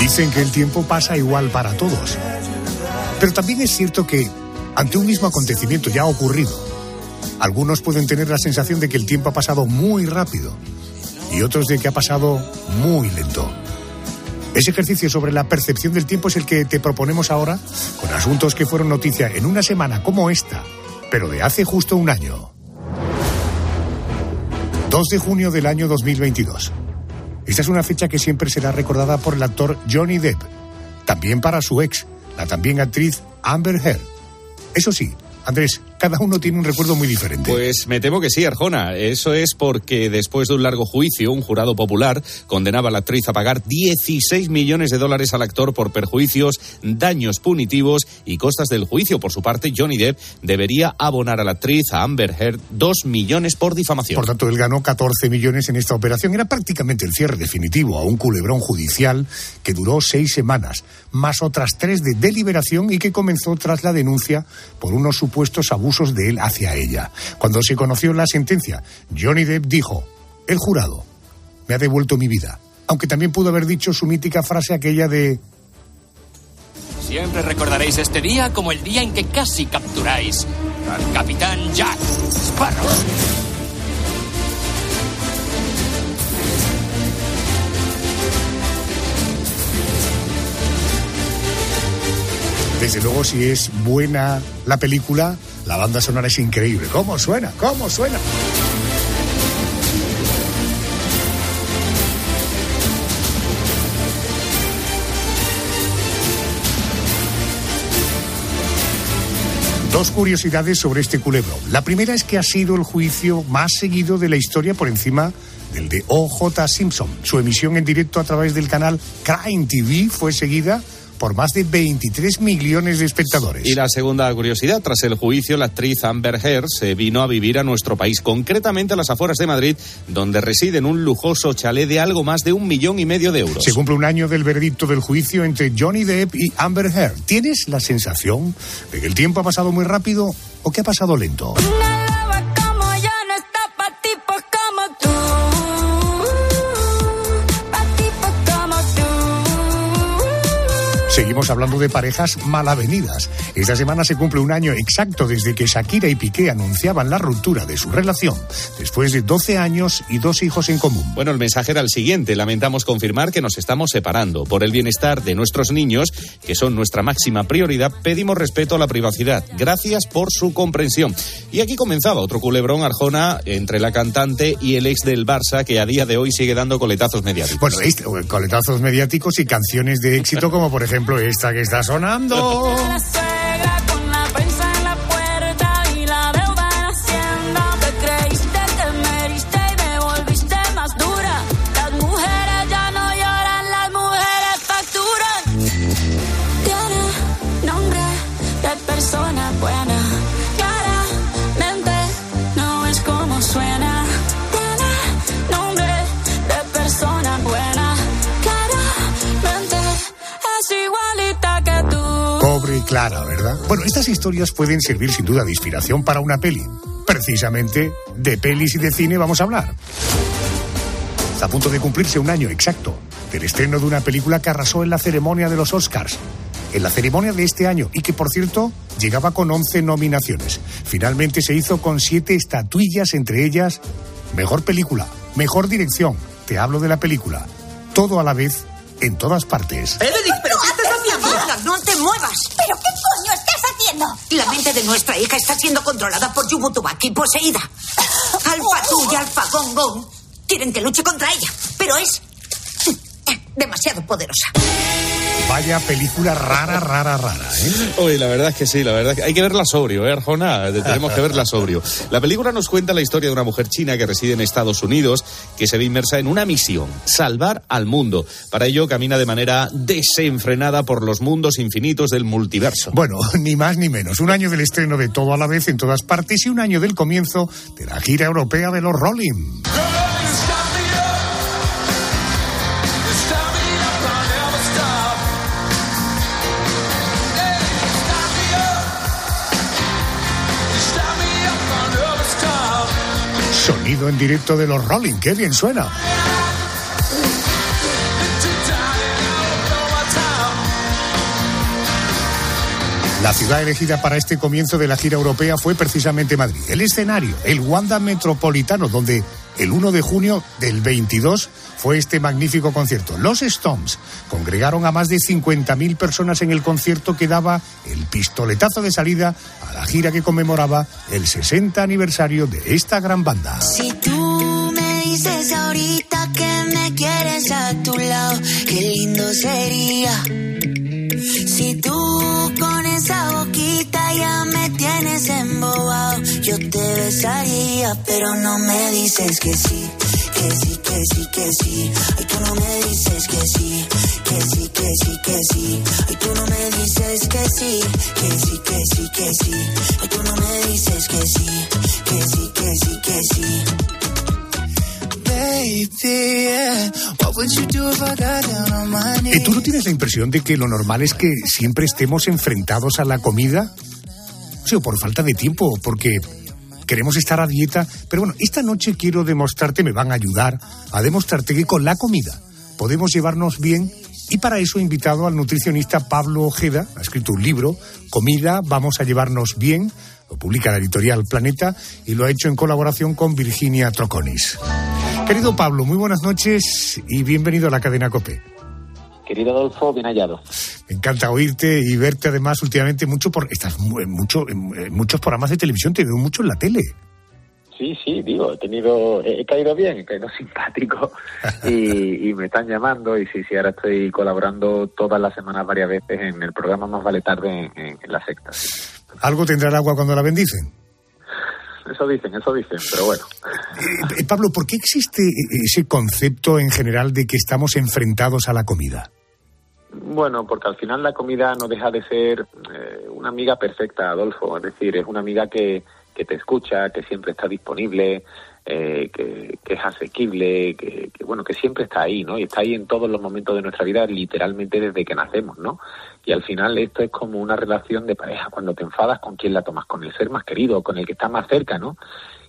Dicen que el tiempo pasa igual para todos. Pero también es cierto que, ante un mismo acontecimiento ya ocurrido, algunos pueden tener la sensación de que el tiempo ha pasado muy rápido y otros de que ha pasado muy lento. Ese ejercicio sobre la percepción del tiempo es el que te proponemos ahora con asuntos que fueron noticia en una semana como esta, pero de hace justo un año. 2 de junio del año 2022. Esta es una fecha que siempre será recordada por el actor Johnny Depp, también para su ex, la también actriz Amber Heard. Eso sí, Andrés, cada uno tiene un recuerdo muy diferente. Pues me temo que sí, Arjona. Eso es porque después de un largo juicio, un jurado popular condenaba a la actriz a pagar 16 millones de dólares al actor por perjuicios, daños punitivos y costas del juicio. Por su parte, Johnny Depp debería abonar a la actriz, a Amber Heard, 2 millones por difamación. Por tanto, él ganó 14 millones en esta operación. Era prácticamente el cierre definitivo a un culebrón judicial que duró seis semanas, más otras tres de deliberación y que comenzó tras la denuncia por unos supuestos supuestos abusos de él hacia ella. Cuando se conoció la sentencia, Johnny Depp dijo, el jurado me ha devuelto mi vida. Aunque también pudo haber dicho su mítica frase aquella de... Siempre recordaréis este día como el día en que casi capturáis al capitán Jack Sparrow. Desde luego, si es buena la película, la banda sonora es increíble. ¿Cómo suena? ¿Cómo suena? Dos curiosidades sobre este culebro. La primera es que ha sido el juicio más seguido de la historia por encima del de OJ Simpson. Su emisión en directo a través del canal Crime TV fue seguida por más de 23 millones de espectadores. Y la segunda curiosidad, tras el juicio, la actriz Amber Heard se vino a vivir a nuestro país, concretamente a las afueras de Madrid, donde reside en un lujoso chalet de algo más de un millón y medio de euros. Se cumple un año del veredicto del juicio entre Johnny Depp y Amber Heard. ¿Tienes la sensación de que el tiempo ha pasado muy rápido o que ha pasado lento? Seguimos hablando de parejas malavenidas. Esta semana se cumple un año exacto desde que Shakira y Piqué anunciaban la ruptura de su relación, después de 12 años y dos hijos en común. Bueno, el mensaje era el siguiente. Lamentamos confirmar que nos estamos separando. Por el bienestar de nuestros niños, que son nuestra máxima prioridad, pedimos respeto a la privacidad. Gracias por su comprensión. Y aquí comenzaba otro culebrón Arjona entre la cantante y el ex del Barça, que a día de hoy sigue dando coletazos mediáticos. Bueno, este, coletazos mediáticos y canciones de éxito como por ejemplo esta que está sonando. clara, ¿verdad? Bueno, estas historias pueden servir sin duda de inspiración para una peli. Precisamente de pelis y de cine vamos a hablar. Está a punto de cumplirse un año exacto del estreno de una película que arrasó en la ceremonia de los Oscars. En la ceremonia de este año y que, por cierto, llegaba con 11 nominaciones. Finalmente se hizo con siete estatuillas, entre ellas Mejor Película, Mejor Dirección, te hablo de la película, todo a la vez, en todas partes. Evelyn, ¿pero qué estás haciendo? No te muevas. ¿Pero qué coño estás haciendo? La mente de nuestra hija está siendo controlada por Yubutubaki poseída. Alfa Tú y Alfa Gong Gong quieren que luche contra ella, pero es demasiado poderosa. Vaya película rara, rara, rara, ¿eh? Oye, la verdad es que sí, la verdad es que hay que verla sobrio, ¿eh, Arjona? Tenemos que verla sobrio. La película nos cuenta la historia de una mujer china que reside en Estados Unidos, que se ve inmersa en una misión, salvar al mundo. Para ello camina de manera desenfrenada por los mundos infinitos del multiverso. Bueno, ni más ni menos. Un año del estreno de Todo a la vez en todas partes y un año del comienzo de la gira europea de los Rolling. En directo de los Rolling, qué bien suena. La ciudad elegida para este comienzo de la gira europea fue precisamente Madrid. El escenario, el Wanda Metropolitano, donde el 1 de junio del 22 fue este magnífico concierto. Los Stones congregaron a más de 50.000 personas en el concierto que daba el pistoletazo de salida a la gira que conmemoraba el 60 aniversario de esta gran banda. Si tú me dices ahorita que me quieres a tu lado, qué lindo sería. Si tú pero no me dices que sí, que sí, que sí, que sí. Ay, tú no me dices que sí, que sí, que sí, que sí. Ay, que sí, que sí, que sí, que sí. Que sí, que sí, que sí, que sí. ¿Y tú no tienes la impresión de que lo normal es que siempre estemos enfrentados a la comida? Sí, o por falta de tiempo, porque queremos estar a dieta. Pero bueno, esta noche quiero demostrarte, me van a ayudar a demostrarte que con la comida podemos llevarnos bien. Y para eso he invitado al nutricionista Pablo Ojeda, ha escrito un libro, Comida, vamos a llevarnos bien, lo publica la editorial Planeta y lo ha hecho en colaboración con Virginia Troconis. Querido Pablo, muy buenas noches y bienvenido a la cadena COPE. Querido Adolfo, bien hallado. Me encanta oírte y verte además últimamente mucho por estás en mucho en, en muchos programas de televisión, te veo mucho en la tele. Sí, sí, digo, he tenido, he he caído bien, he caído simpático y, y me están llamando y sí, sí, ahora estoy colaborando todas las semanas varias veces en el programa Más Vale Tarde en, en- en la secta. sí. Algo tendrá el agua cuando la bendicen. Eso dicen, eso dicen, pero bueno. Eh, Pablo, ¿por qué existe eh, ese concepto en general de que estamos enfrentados a la comida? Bueno, porque al final la comida no deja de ser eh, una amiga perfecta, Adolfo. Es decir, es una amiga que, que te escucha, que siempre está disponible, eh, que, que es asequible, que, que, bueno, que siempre está ahí, ¿no? Y está ahí en todos los momentos de nuestra vida, literalmente desde que nacemos, ¿no? Y al final esto es como una relación de pareja. Cuando te enfadas, ¿con quién la tomas? Con el ser más querido, con el que está más cerca, ¿no?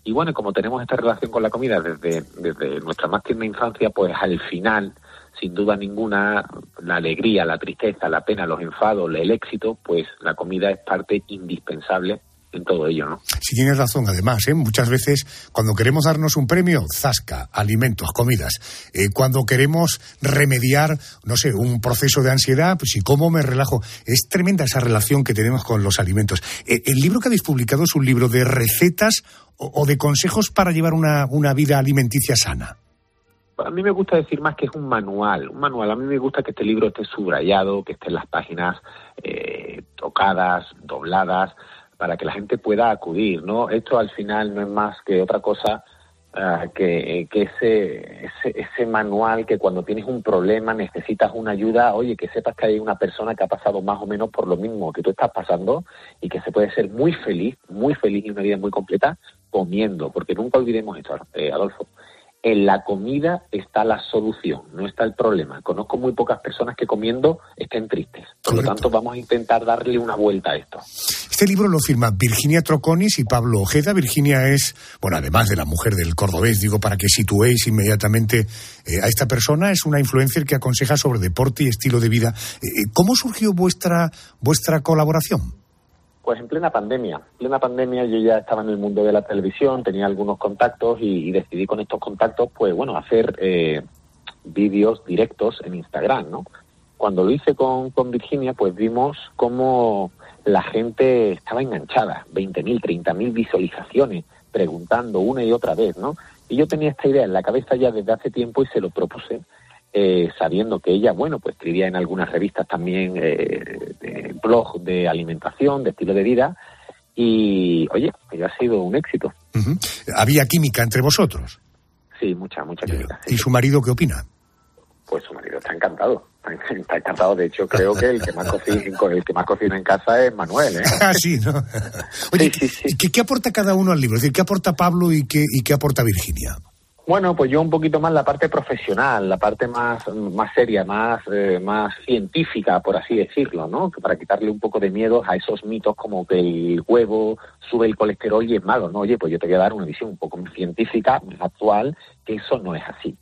Y bueno, como tenemos esta relación con la comida desde, desde nuestra más tierna infancia, pues al final, sin duda ninguna, la alegría, la tristeza, la pena, los enfados, el éxito, pues la comida es parte indispensable en todo ello, ¿no? Si tienes razón, además, ¿eh? muchas veces cuando queremos darnos un premio, zasca, alimentos, comidas. Eh, cuando queremos remediar, no sé, un proceso de ansiedad, pues si como me relajo. Es tremenda esa relación que tenemos con los alimentos. Eh, el libro que habéis publicado es un libro de recetas o, o de consejos para llevar una, una vida alimenticia sana. A mí me gusta decir más que es un manual, un manual. A mí me gusta que este libro esté subrayado, que estén las páginas eh, tocadas, dobladas, para que la gente pueda acudir, ¿no? Esto al final no es más que otra cosa ah, que, que ese, ese, ese manual que cuando tienes un problema necesitas una ayuda, oye, que sepas que hay una persona que ha pasado más o menos por lo mismo que tú estás pasando y que se puede ser muy feliz, muy feliz y una vida muy completa comiendo, porque nunca olvidemos esto, eh, Adolfo en la comida está la solución, no está el problema. Conozco muy pocas personas que comiendo estén tristes. Por lo tanto, vamos a intentar darle una vuelta a esto. Este libro lo firma Virginia Troconis y Pablo Ojeda. Virginia es, bueno, además de la mujer del cordobés, digo, para que situéis inmediatamente eh, a esta persona, es una influencer que aconseja sobre deporte y estilo de vida. Eh, eh, ¿Cómo surgió vuestra, vuestra colaboración? Pues en plena pandemia. En plena pandemia yo ya estaba en el mundo de la televisión, tenía algunos contactos y, decidí con estos contactos, pues bueno, hacer eh, vídeos directos en Instagram, ¿no? Cuando lo hice con, con Virginia, pues vimos cómo la gente estaba enganchada, 20.000, 30.000 visualizaciones, preguntando una y otra vez, ¿no? Y yo tenía esta idea en la cabeza ya desde hace tiempo y se lo propuse eh, sabiendo que ella, bueno, pues escribía en algunas revistas también eh, blog de alimentación, de estilo de vida, y oye, ya ha sido un éxito. ¿Había química entre vosotros? Sí, mucha, mucha química. ¿Y su marido qué opina? Pues su marido está encantado. Está encantado, de hecho creo que el que más cocina, el que más cocina en casa es Manuel. ¿eh? Ah, sí, ¿no? Oye, ¿qué, ¿qué, aporta cada uno al libro? Es decir, ¿qué aporta Pablo y qué, y qué aporta Virginia? Bueno, pues yo un poquito más la parte profesional, la parte más, más seria, más, eh, más científica, por así decirlo, ¿no? Para quitarle un poco de miedo a esos mitos como que el huevo sube el colesterol y es malo, ¿no? Oye, pues yo te voy a dar una visión un poco más científica, más actual, que eso no es así.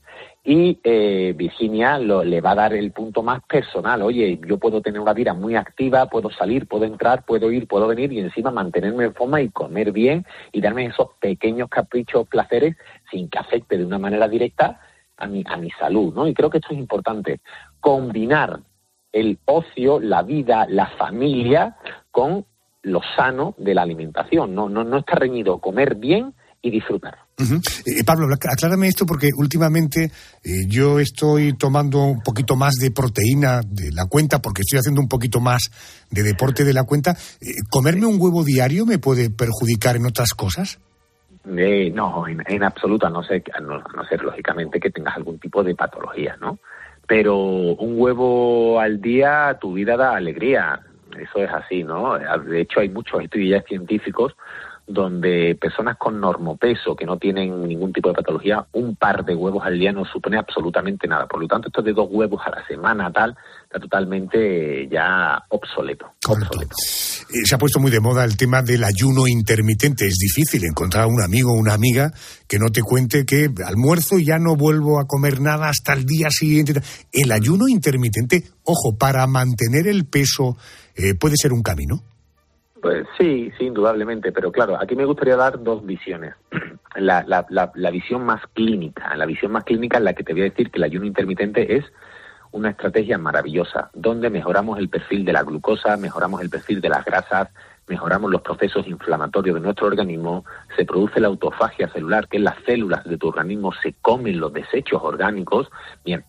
Y eh, Virginia lo, le va a dar el punto más personal. Oye, yo puedo tener una vida muy activa, puedo salir, puedo entrar, puedo ir, puedo venir y encima mantenerme en forma y comer bien y darme esos pequeños caprichos, placeres, sin que afecte de una manera directa a mi, a mi salud, ¿no? Y creo que esto es importante. Combinar el ocio, la vida, la familia con lo sano de la alimentación. No, no, no está reñido comer bien y disfrutar. Eh, Pablo, aclárame esto porque últimamente eh, yo estoy tomando un poquito más de proteína de la cuenta porque estoy haciendo un poquito más de deporte de la cuenta. Eh, ¿Comerme un huevo diario me puede perjudicar en otras cosas? no, en, absoluto, a no ser, no, ser lógicamente que tengas algún tipo de patología, ¿no? Pero un huevo al día, tu vida da alegría. Eso es así, ¿no? De hecho, hay muchos estudios científicos donde personas con normopeso que no tienen ningún tipo de patología, un par de huevos al día no supone absolutamente nada. Por lo tanto, esto de dos huevos a la semana tal está totalmente ya obsoleto. Eh, se ha puesto muy de moda el tema del ayuno intermitente. Es difícil encontrar un amigo o una amiga que no te cuente que almuerzo y ya no vuelvo a comer nada hasta el día siguiente. El ayuno intermitente, ojo, para mantener el peso eh, puede ser un camino. Pues sí, sí, indudablemente, pero claro, aquí me gustaría dar dos visiones. La, la, la, visión más clínica, la visión más clínica en la que te voy a decir que el ayuno intermitente es una estrategia maravillosa, donde mejoramos el perfil de la glucosa, mejoramos el perfil de las grasas, mejoramos los procesos inflamatorios de nuestro organismo, se produce la autofagia celular, que es las células de tu organismo se comen los desechos orgánicos. Bien,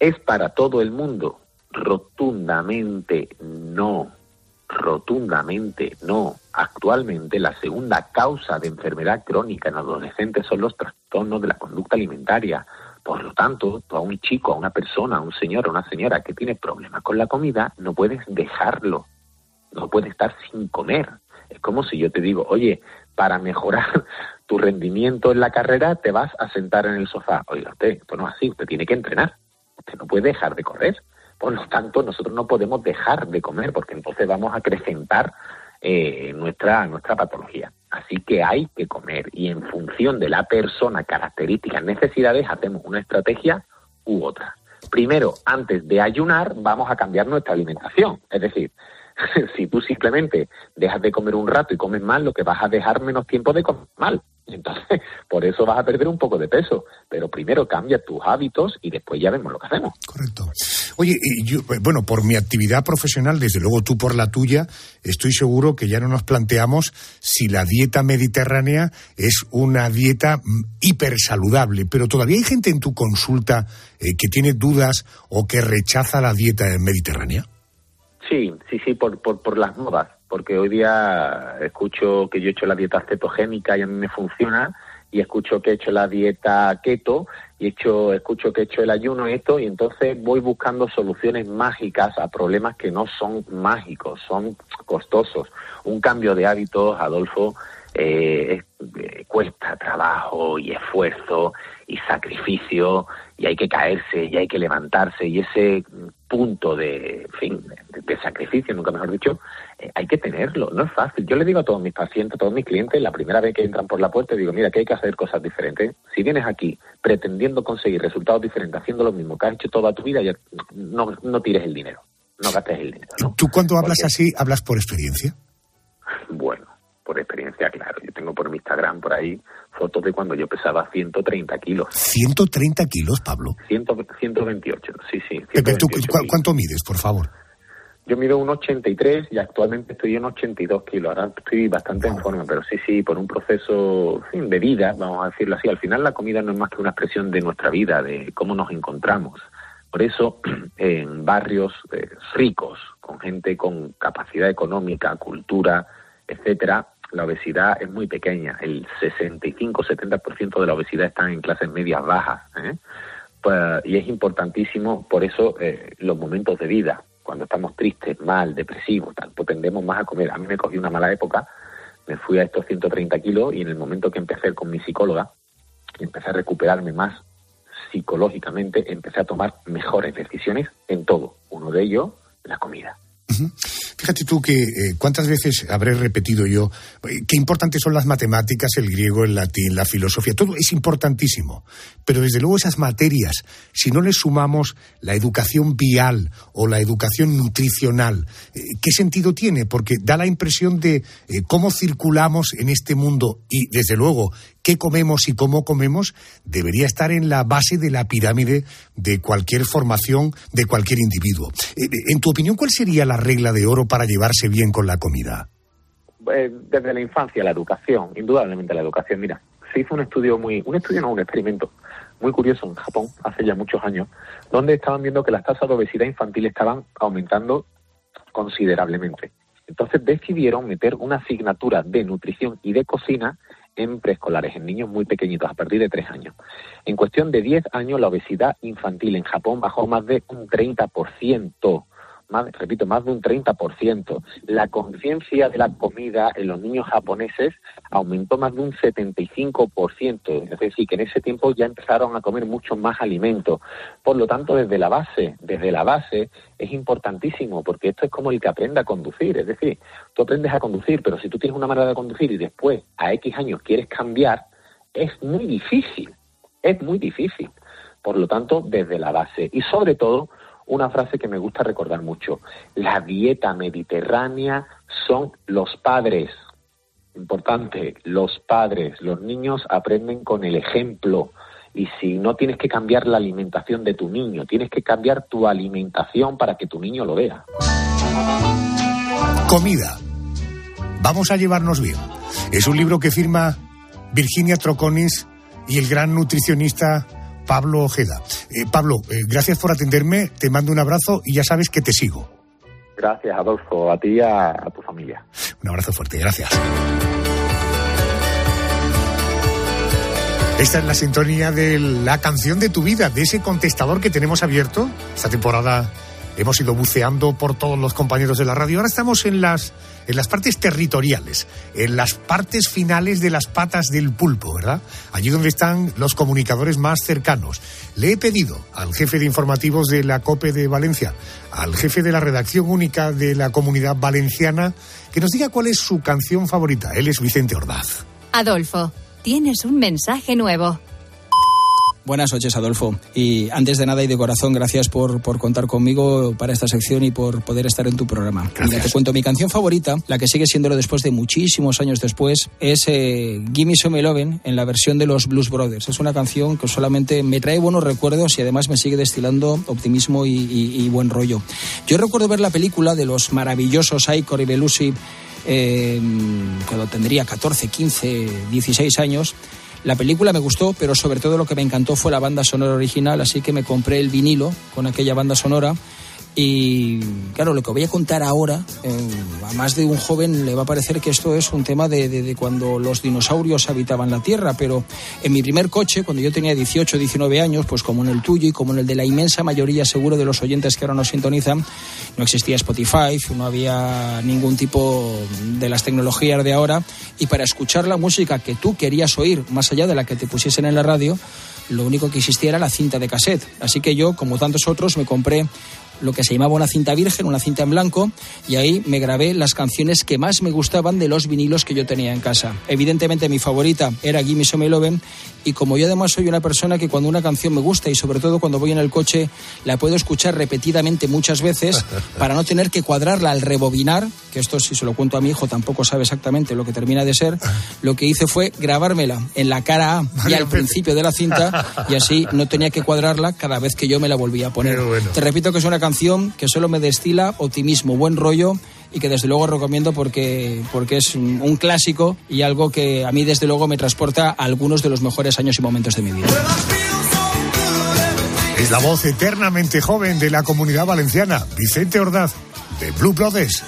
¿es para todo el mundo? Rotundamente no Rotundamente no. Actualmente la segunda causa de enfermedad crónica en adolescentes son los trastornos de la conducta alimentaria. Por lo tanto, tú a un chico, a una persona, a un señor, a una señora que tiene problemas con la comida, no puedes dejarlo. No puedes estar sin comer. Es como si yo te digo, oye, para mejorar tu rendimiento en la carrera te vas a sentar en el sofá. Oiga, usted, esto no es así, usted tiene que entrenar. Usted no puede dejar de correr. Por lo tanto, nosotros no podemos dejar de comer porque entonces vamos a acrecentar eh, nuestra, nuestra patología. Así que hay que comer y en función de la persona, características, necesidades, hacemos una estrategia u otra. Primero, antes de ayunar, vamos a cambiar nuestra alimentación. Es decir, si tú simplemente dejas de comer un rato y comes mal, lo que vas a dejar menos tiempo de comer mal. Entonces, por eso vas a perder un poco de peso. Pero primero cambia tus hábitos y después ya vemos lo que hacemos. Correcto. Oye, yo, eh, bueno, por mi actividad profesional, desde luego tú por la tuya, estoy seguro que ya no nos planteamos si la dieta mediterránea es una dieta mm, hiper saludable. Pero todavía hay gente en tu consulta eh, que tiene dudas o que rechaza la dieta mediterránea. Sí, sí, sí, por, por, por las modas porque hoy día escucho que yo he hecho la dieta cetogénica y a mí me funciona, y escucho que he hecho la dieta keto y hecho, escucho que he hecho el ayuno y esto, y entonces voy buscando soluciones mágicas a problemas que no son mágicos, son costosos. Un cambio de hábitos, Adolfo, eh, eh, cuesta trabajo y esfuerzo y sacrificio y hay que caerse y hay que levantarse y ese punto de, en fin, de, de sacrificio, nunca mejor dicho, eh, hay que tenerlo, no es fácil. Yo le digo a todos mis pacientes, a todos mis clientes, la primera vez que entran por la puerta, digo, mira, que hay que hacer cosas diferentes. Si vienes aquí pretendiendo conseguir resultados diferentes, haciendo lo mismo que has hecho toda tu vida, ya no, no tires el dinero, no gastes el dinero. ¿no? ¿Tú cuando hablas así, hablas por experiencia? Bueno, por experiencia, claro. Yo tengo por mi Instagram por ahí fotos de cuando yo pesaba 130 kilos. 130 kilos, Pablo. 100 128, sí, sí. Pepe, ¿tú 128 cu- kilos. cuánto mides, por favor? Yo mido un 83 y actualmente estoy en 82 kilos. Ahora estoy bastante en forma, pero sí, sí, por un proceso en fin, de vida, vamos a decirlo así. Al final la comida no es más que una expresión de nuestra vida, de cómo nos encontramos. Por eso, en barrios eh, ricos, con gente con capacidad económica, cultura, etcétera, la obesidad es muy pequeña. El 65-70% de la obesidad está en clases medias bajas. ¿eh? Pues, y es importantísimo, por eso, eh, los momentos de vida, cuando estamos tristes, mal, depresivos, pues tendemos más a comer. A mí me cogí una mala época, me fui a estos 130 kilos y en el momento que empecé con mi psicóloga, empecé a recuperarme más psicológicamente, empecé a tomar mejores decisiones en todo. Uno de ellos, la comida. Fíjate tú que eh, cuántas veces habré repetido yo eh, qué importantes son las matemáticas, el griego, el latín, la filosofía, todo es importantísimo. Pero desde luego esas materias, si no les sumamos la educación vial o la educación nutricional, eh, ¿qué sentido tiene? Porque da la impresión de cómo circulamos en este mundo y desde luego qué comemos y cómo comemos debería estar en la base de la pirámide de cualquier formación de cualquier individuo. Eh, En tu opinión, ¿cuál sería la regla de oro para llevarse bien con la comida? Eh, desde la infancia, la educación, indudablemente la educación. Mira, se hizo un estudio muy, un estudio no, un experimento muy curioso en Japón hace ya muchos años, donde estaban viendo que las tasas de obesidad infantil estaban aumentando considerablemente. Entonces decidieron meter una asignatura de nutrición y de cocina en preescolares, en niños muy pequeñitos, a partir de tres años. En cuestión de 10 años, la obesidad infantil en Japón bajó más de un 30%. Más, repito, más de un 30%. La conciencia de la comida en los niños japoneses aumentó más de un 75%. Es decir, que en ese tiempo ya empezaron a comer mucho más alimentos. Por lo tanto, desde la base, desde la base es importantísimo, porque esto es como el que aprende a conducir. Es decir, tú aprendes a conducir, pero si tú tienes una manera de conducir y después, a X años, quieres cambiar, es muy difícil. Es muy difícil. Por lo tanto, desde la base. Y sobre todo, una frase que me gusta recordar mucho. La dieta mediterránea son los padres. Importante, los padres. Los niños aprenden con el ejemplo. Y si no tienes que cambiar la alimentación de tu niño, tienes que cambiar tu alimentación para que tu niño lo vea. Comida. Vamos a llevarnos bien. Es un libro que firma Virginia Troconis y el gran nutricionista Pablo Ojeda. Eh, Pablo, eh, gracias por atenderme, te mando un abrazo y ya sabes que te sigo. Gracias, Adolfo, a ti y a, a tu familia. Un abrazo fuerte, gracias. Esta es la sintonía de la canción de tu vida, de ese contestador que tenemos abierto. Esta temporada hemos ido buceando por todos los compañeros de la radio. Ahora estamos en las, en las partes territoriales, en las partes finales de las patas del pulpo, ¿verdad? Allí donde están los comunicadores más cercanos. Le he pedido al jefe de informativos de la COPE de Valencia, al jefe de la redacción única de la comunidad valenciana, que nos diga cuál es su canción favorita. Él es Vicente Ordaz. Adolfo, tienes un mensaje nuevo. Buenas noches, Adolfo. Y antes de nada y de corazón, gracias por, por contar conmigo para esta sección y por poder estar en tu programa. Mira, te cuento, mi canción favorita, la que sigue siéndolo después de muchísimos años después, es eh, Gimme Some Lovin' en la versión de los Blues Brothers. Es una canción que solamente me trae buenos recuerdos y además me sigue destilando optimismo y, y- y buen rollo. Yo recuerdo ver la película de los maravillosos Icor y Belushi eh, cuando tendría 14, 15, 16 años. La película me gustó, pero sobre todo lo que me encantó fue la banda sonora original, así que me compré el vinilo con aquella banda sonora Y claro, lo que voy a contar ahora, eh, a más de un joven le va a parecer que esto es un tema de, de, cuando los dinosaurios habitaban la Tierra, pero en mi primer coche, cuando yo tenía 18, 19 años, pues como en el tuyo y como en el de la inmensa mayoría seguro de los oyentes que ahora nos sintonizan, no existía Spotify, no había ningún tipo de las tecnologías de ahora, y para escuchar la música que tú querías oír, más allá de la que te pusiesen en la radio, lo único que existía era la cinta de cassette. Así que yo, como tantos otros, me compré lo que se llamaba una cinta virgen, una cinta en blanco, y ahí me grabé las canciones que más me gustaban de los vinilos que yo tenía en casa. Evidentemente mi favorita era Gimme Some Loven, y como yo además soy una persona que cuando una canción me gusta y sobre todo cuando voy en el coche la puedo escuchar repetidamente muchas veces para no tener que cuadrarla al rebobinar, que esto si se lo cuento a mi hijo tampoco sabe exactamente lo que termina de ser, lo que hice fue grabármela en la cara A y al principio de la cinta y así no tenía que cuadrarla cada vez que yo me la volvía a poner. Bueno. Te repito que es una canción que solo me destila optimismo, buen rollo y que desde luego recomiendo porque, porque es un, un, clásico y algo que a mí desde luego me transporta a algunos de los mejores años y momentos de mi vida. Es la voz eternamente joven de la comunidad valenciana, Vicente Ordaz, de Blue Brothers.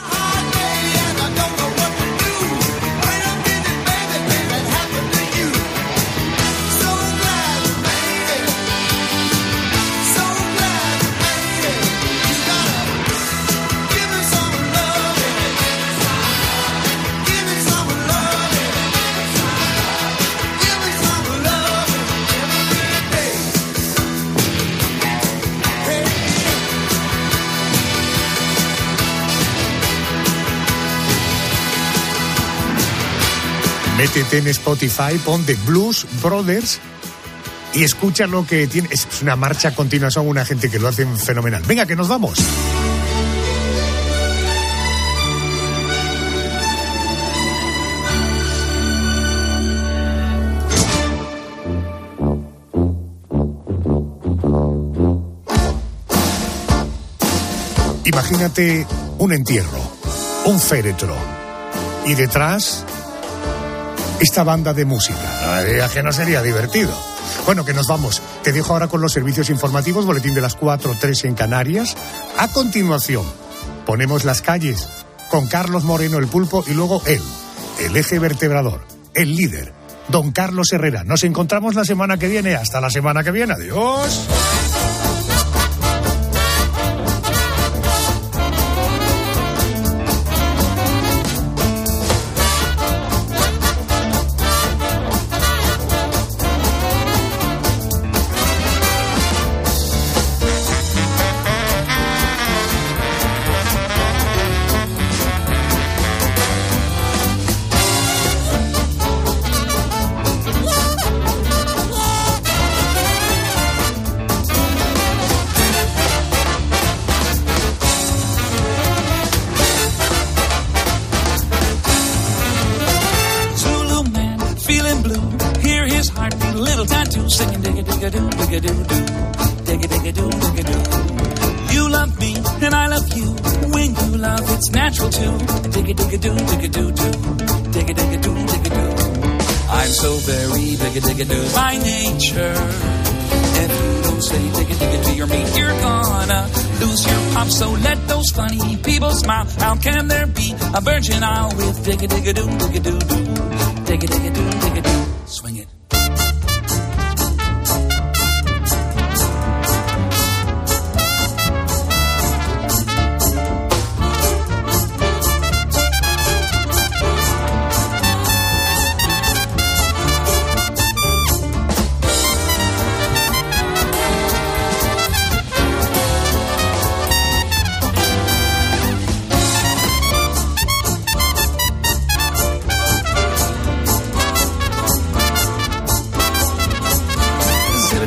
Métete en Spotify, pon The Blues Brothers y escucha lo que tiene. Es una marcha continua, son una gente que lo hacen fenomenal. Venga, que nos vamos. Imagínate un entierro, un féretro y detrás esta banda de música. No que no sería divertido. Bueno, que nos vamos. Te dejo ahora con los servicios informativos, boletín de las 4, 3 en Canarias. A continuación, ponemos las calles con Carlos Moreno el pulpo y luego él, el eje vertebrador, el líder, don Carlos Herrera. Nos encontramos la semana que viene. Hasta la semana que viene. Adiós. a virgin isle with digga digga doo digga doo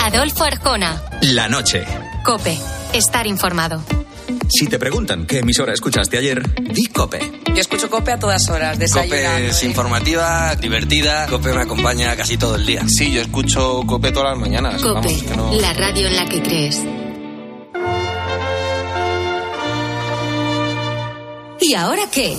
Adolfo Arjona. La noche. Cope. Estar informado. Si te preguntan qué emisora escuchaste ayer, di Cope. Yo escucho Cope a todas horas, desayunando. Cope es informativa, divertida. Cope me acompaña casi todo el día. Sí, yo escucho Cope todas las mañanas. Cope. Vamos, que no... La radio en la que crees. ¿Y ahora qué?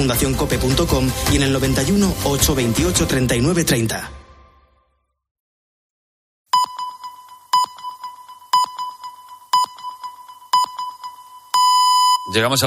fundacioncope.com y en el 91 828 39 30. Llegamos a